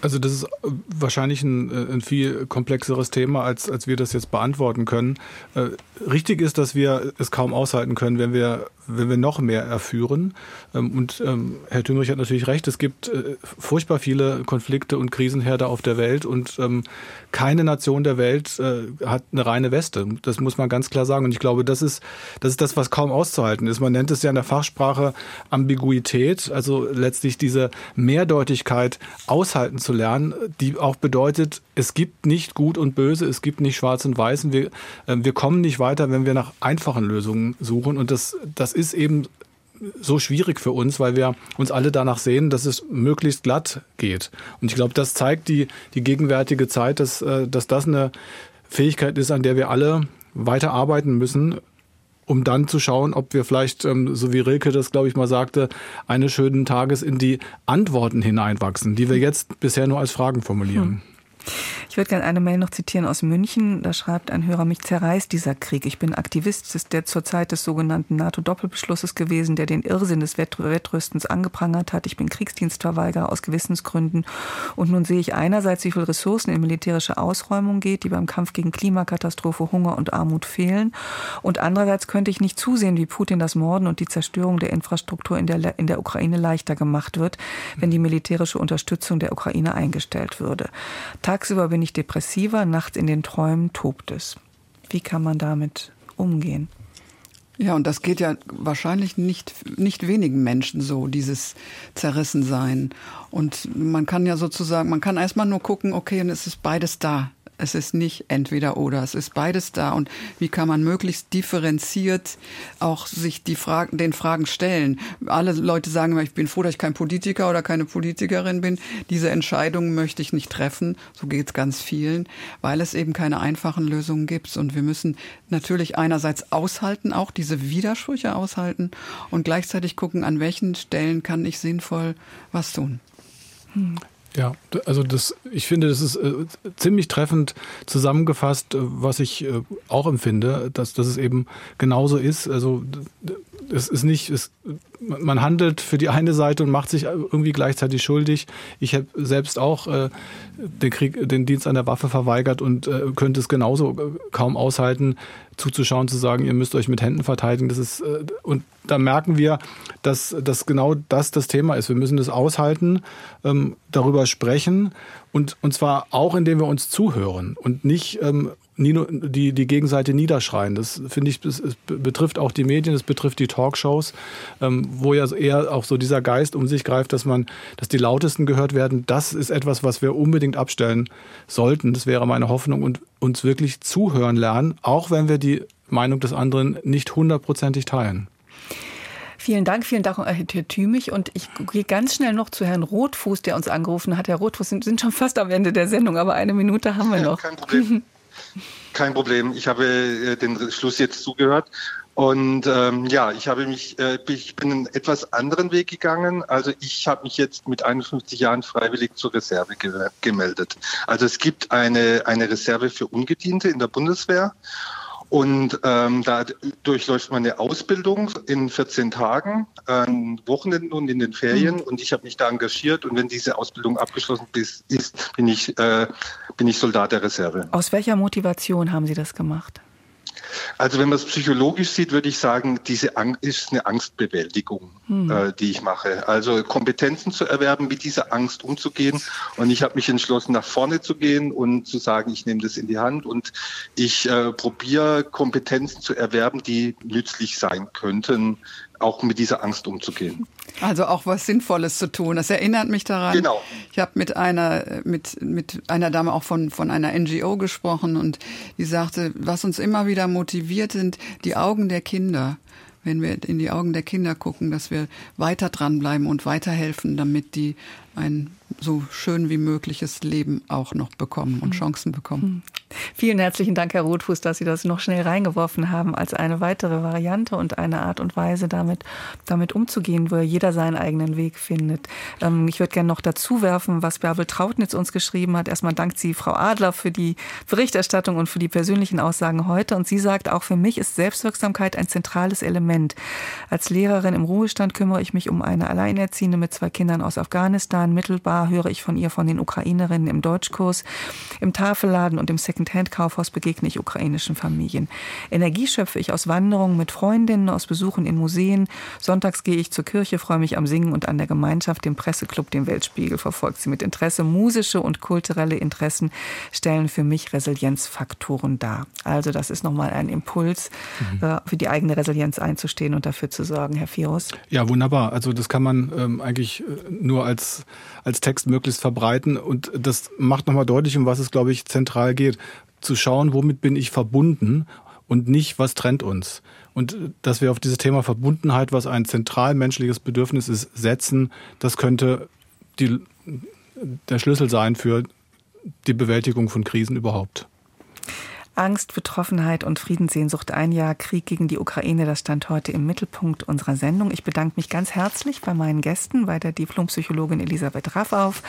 Also das ist äh, wahrscheinlich ein, äh, ein, viel komplexeres Thema, als, als wir das jetzt beantworten können. Äh, richtig ist, dass wir es kaum aushalten können, wenn wir wenn wir noch mehr erführen. Ähm, und ähm, Herr Thümrich hat natürlich recht, es gibt äh, furchtbar viele Konflikte und Krisenherde auf der Welt und ähm, keine Nation der Welt äh, hat eine reine Weste. Das muss man ganz klar sagen. Und ich glaube, das ist, das ist das, was kaum auszuhalten ist. Man nennt es ja in der Fachsprache Ambiguität, also letztlich diese Mehrdeutigkeit aushalten zu lernen, die auch bedeutet, es gibt nicht gut und böse, es gibt nicht schwarz und weiß. Und wir, wir kommen nicht weiter, wenn wir nach einfachen Lösungen suchen. Und das, das ist eben so schwierig für uns, weil wir uns alle danach sehen, dass es möglichst glatt geht. Und ich glaube, das zeigt die, die gegenwärtige Zeit, dass, äh, dass das eine Fähigkeit ist, an der wir alle weiter arbeiten müssen, um dann zu schauen, ob wir vielleicht, ähm, so wie Rilke das, glaube ich, mal sagte, eines schönen Tages in die Antworten hineinwachsen, die wir jetzt bisher nur als Fragen formulieren. Hm. Ich würde gerne eine Mail noch zitieren aus München. Da schreibt ein Hörer, mich zerreißt dieser Krieg. Ich bin Aktivist der zur Zeit des sogenannten NATO-Doppelbeschlusses gewesen, der den Irrsinn des Wettrüstens angeprangert hat. Ich bin Kriegsdienstverweigerer aus Gewissensgründen. Und nun sehe ich einerseits, wie viel Ressourcen in militärische Ausräumung geht, die beim Kampf gegen Klimakatastrophe, Hunger und Armut fehlen. Und andererseits könnte ich nicht zusehen, wie Putin das Morden und die Zerstörung der Infrastruktur in der, in der Ukraine leichter gemacht wird, wenn die militärische Unterstützung der Ukraine eingestellt würde. Tagsüber bin ich depressiver, nachts in den Träumen tobt es. Wie kann man damit umgehen? Ja, und das geht ja wahrscheinlich nicht, nicht wenigen Menschen so, dieses Zerrissensein. Und man kann ja sozusagen, man kann erstmal nur gucken, okay, und es ist beides da. Es ist nicht entweder oder, es ist beides da. Und wie kann man möglichst differenziert auch sich die Fragen, den Fragen stellen? Alle Leute sagen immer, ich bin froh, dass ich kein Politiker oder keine Politikerin bin. Diese Entscheidungen möchte ich nicht treffen. So geht es ganz vielen, weil es eben keine einfachen Lösungen gibt. Und wir müssen natürlich einerseits aushalten, auch diese Widersprüche aushalten und gleichzeitig gucken, an welchen Stellen kann ich sinnvoll was tun. Hm. Ja, also das, ich finde, das ist äh, ziemlich treffend zusammengefasst, äh, was ich äh, auch empfinde, dass, dass es eben genauso ist. Also es ist nicht, es, man handelt für die eine Seite und macht sich irgendwie gleichzeitig schuldig. Ich habe selbst auch äh, den Krieg, den Dienst an der Waffe verweigert und äh, könnte es genauso äh, kaum aushalten, zuzuschauen, zu sagen, ihr müsst euch mit Händen verteidigen. Das ist äh, und da merken wir, dass, dass genau das das Thema ist. Wir müssen das aushalten, ähm, darüber sprechen und, und zwar auch, indem wir uns zuhören und nicht ähm, die, die Gegenseite niederschreien. Das finde ich, das betrifft auch die Medien, das betrifft die Talkshows, ähm, wo ja eher auch so dieser Geist um sich greift, dass man, dass die Lautesten gehört werden. Das ist etwas, was wir unbedingt abstellen sollten. Das wäre meine Hoffnung und uns wirklich zuhören lernen, auch wenn wir die Meinung des anderen nicht hundertprozentig teilen. Vielen Dank, vielen Dank, Herr Thümich. Und ich gehe ganz schnell noch zu Herrn Rotfuß, der uns angerufen hat. Herr Rotfuß, sind, sind schon fast am Ende der Sendung, aber eine Minute haben wir noch. Ja, kein Problem. Kein Problem. Ich habe äh, den Schluss jetzt zugehört. Und ähm, ja, ich habe mich, äh, ich bin einen etwas anderen Weg gegangen. Also ich habe mich jetzt mit 51 Jahren freiwillig zur Reserve ge gemeldet. Also es gibt eine, eine Reserve für Ungediente in der Bundeswehr. Und ähm, da durchläuft man eine Ausbildung in 14 Tagen, an Wochenenden und in den Ferien. Mhm. Und ich habe mich da engagiert. Und wenn diese Ausbildung abgeschlossen ist, bin ich, äh, bin ich Soldat der Reserve. Aus welcher Motivation haben Sie das gemacht? Also wenn man es psychologisch sieht, würde ich sagen, diese Angst ist eine Angstbewältigung, hm. äh, die ich mache. Also Kompetenzen zu erwerben, mit dieser Angst umzugehen. Und ich habe mich entschlossen, nach vorne zu gehen und zu sagen, ich nehme das in die Hand und ich äh, probiere Kompetenzen zu erwerben, die nützlich sein könnten auch mit dieser Angst umzugehen. Also auch was Sinnvolles zu tun. Das erinnert mich daran. Genau. Ich habe mit einer mit mit einer Dame auch von von einer NGO gesprochen und die sagte, was uns immer wieder motiviert sind die Augen der Kinder. Wenn wir in die Augen der Kinder gucken, dass wir weiter dranbleiben und weiterhelfen, damit die ein so schön wie mögliches Leben auch noch bekommen und mhm. Chancen bekommen. Mhm. Vielen herzlichen Dank, Herr Rotfuß, dass Sie das noch schnell reingeworfen haben als eine weitere Variante und eine Art und Weise, damit, damit umzugehen, wo jeder seinen eigenen Weg findet. Ähm, ich würde gerne noch dazu werfen, was Bärbel Trautnitz uns geschrieben hat. Erstmal dankt sie Frau Adler für die Berichterstattung und für die persönlichen Aussagen heute. Und sie sagt, auch für mich ist Selbstwirksamkeit ein zentrales Element. Als Lehrerin im Ruhestand kümmere ich mich um eine Alleinerziehende mit zwei Kindern aus Afghanistan. Mittelbar höre ich von ihr von den Ukrainerinnen im Deutschkurs. Im Tafelladen und im Secondhand-Kaufhaus begegne ich ukrainischen Familien. Energie schöpfe ich aus Wanderungen mit Freundinnen, aus Besuchen in Museen. Sonntags gehe ich zur Kirche, freue mich am Singen und an der Gemeinschaft, dem Presseclub, dem Weltspiegel verfolgt sie mit Interesse. Musische und kulturelle Interessen stellen für mich Resilienzfaktoren dar. Also das ist nochmal ein Impuls, mhm. Äh, für die eigene Resilienz einzustehen und dafür zu sorgen, Herr Virus. Ja, wunderbar. Also das kann man ähm, eigentlich äh, nur als, als Text möglichst verbreiten und das macht nochmal deutlich, um was es, glaube ich, zentral geht zu schauen, womit bin ich verbunden und nicht, was trennt uns. Und dass wir auf dieses Thema Verbundenheit, was ein zentral menschliches Bedürfnis ist, setzen, das könnte die, der Schlüssel sein für die Bewältigung von Krisen überhaupt. Angst, Betroffenheit und Friedenssehnsucht. Ein Jahr Krieg gegen die Ukraine, das stand heute im Mittelpunkt unserer Sendung. Ich bedanke mich ganz herzlich bei meinen Gästen, bei der Diplompsychologin Elisabeth Raffauf,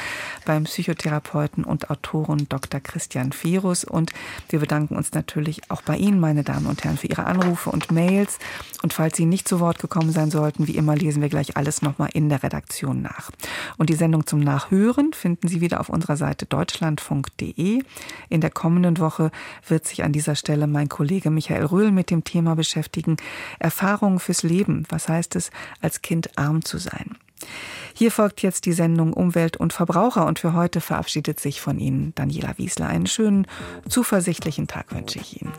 beim Psychotherapeuten und Autoren Dr. Christian Virus und wir bedanken uns natürlich auch bei Ihnen, meine Damen und Herren, für Ihre Anrufe und Mails. Und falls Sie nicht zu Wort gekommen sein sollten, wie immer lesen wir gleich alles nochmal in der Redaktion nach. Und die Sendung zum Nachhören finden Sie wieder auf unserer Seite deutschlandfunk.de. In der kommenden Woche wird sich sich an dieser Stelle mein Kollege Michael Röhl mit dem Thema beschäftigen. Erfahrungen fürs Leben. Was heißt es, als Kind arm zu sein? Hier folgt jetzt die Sendung Umwelt und Verbraucher und für heute verabschiedet sich von Ihnen Daniela Wiesler. Einen schönen, zuversichtlichen Tag wünsche ich Ihnen.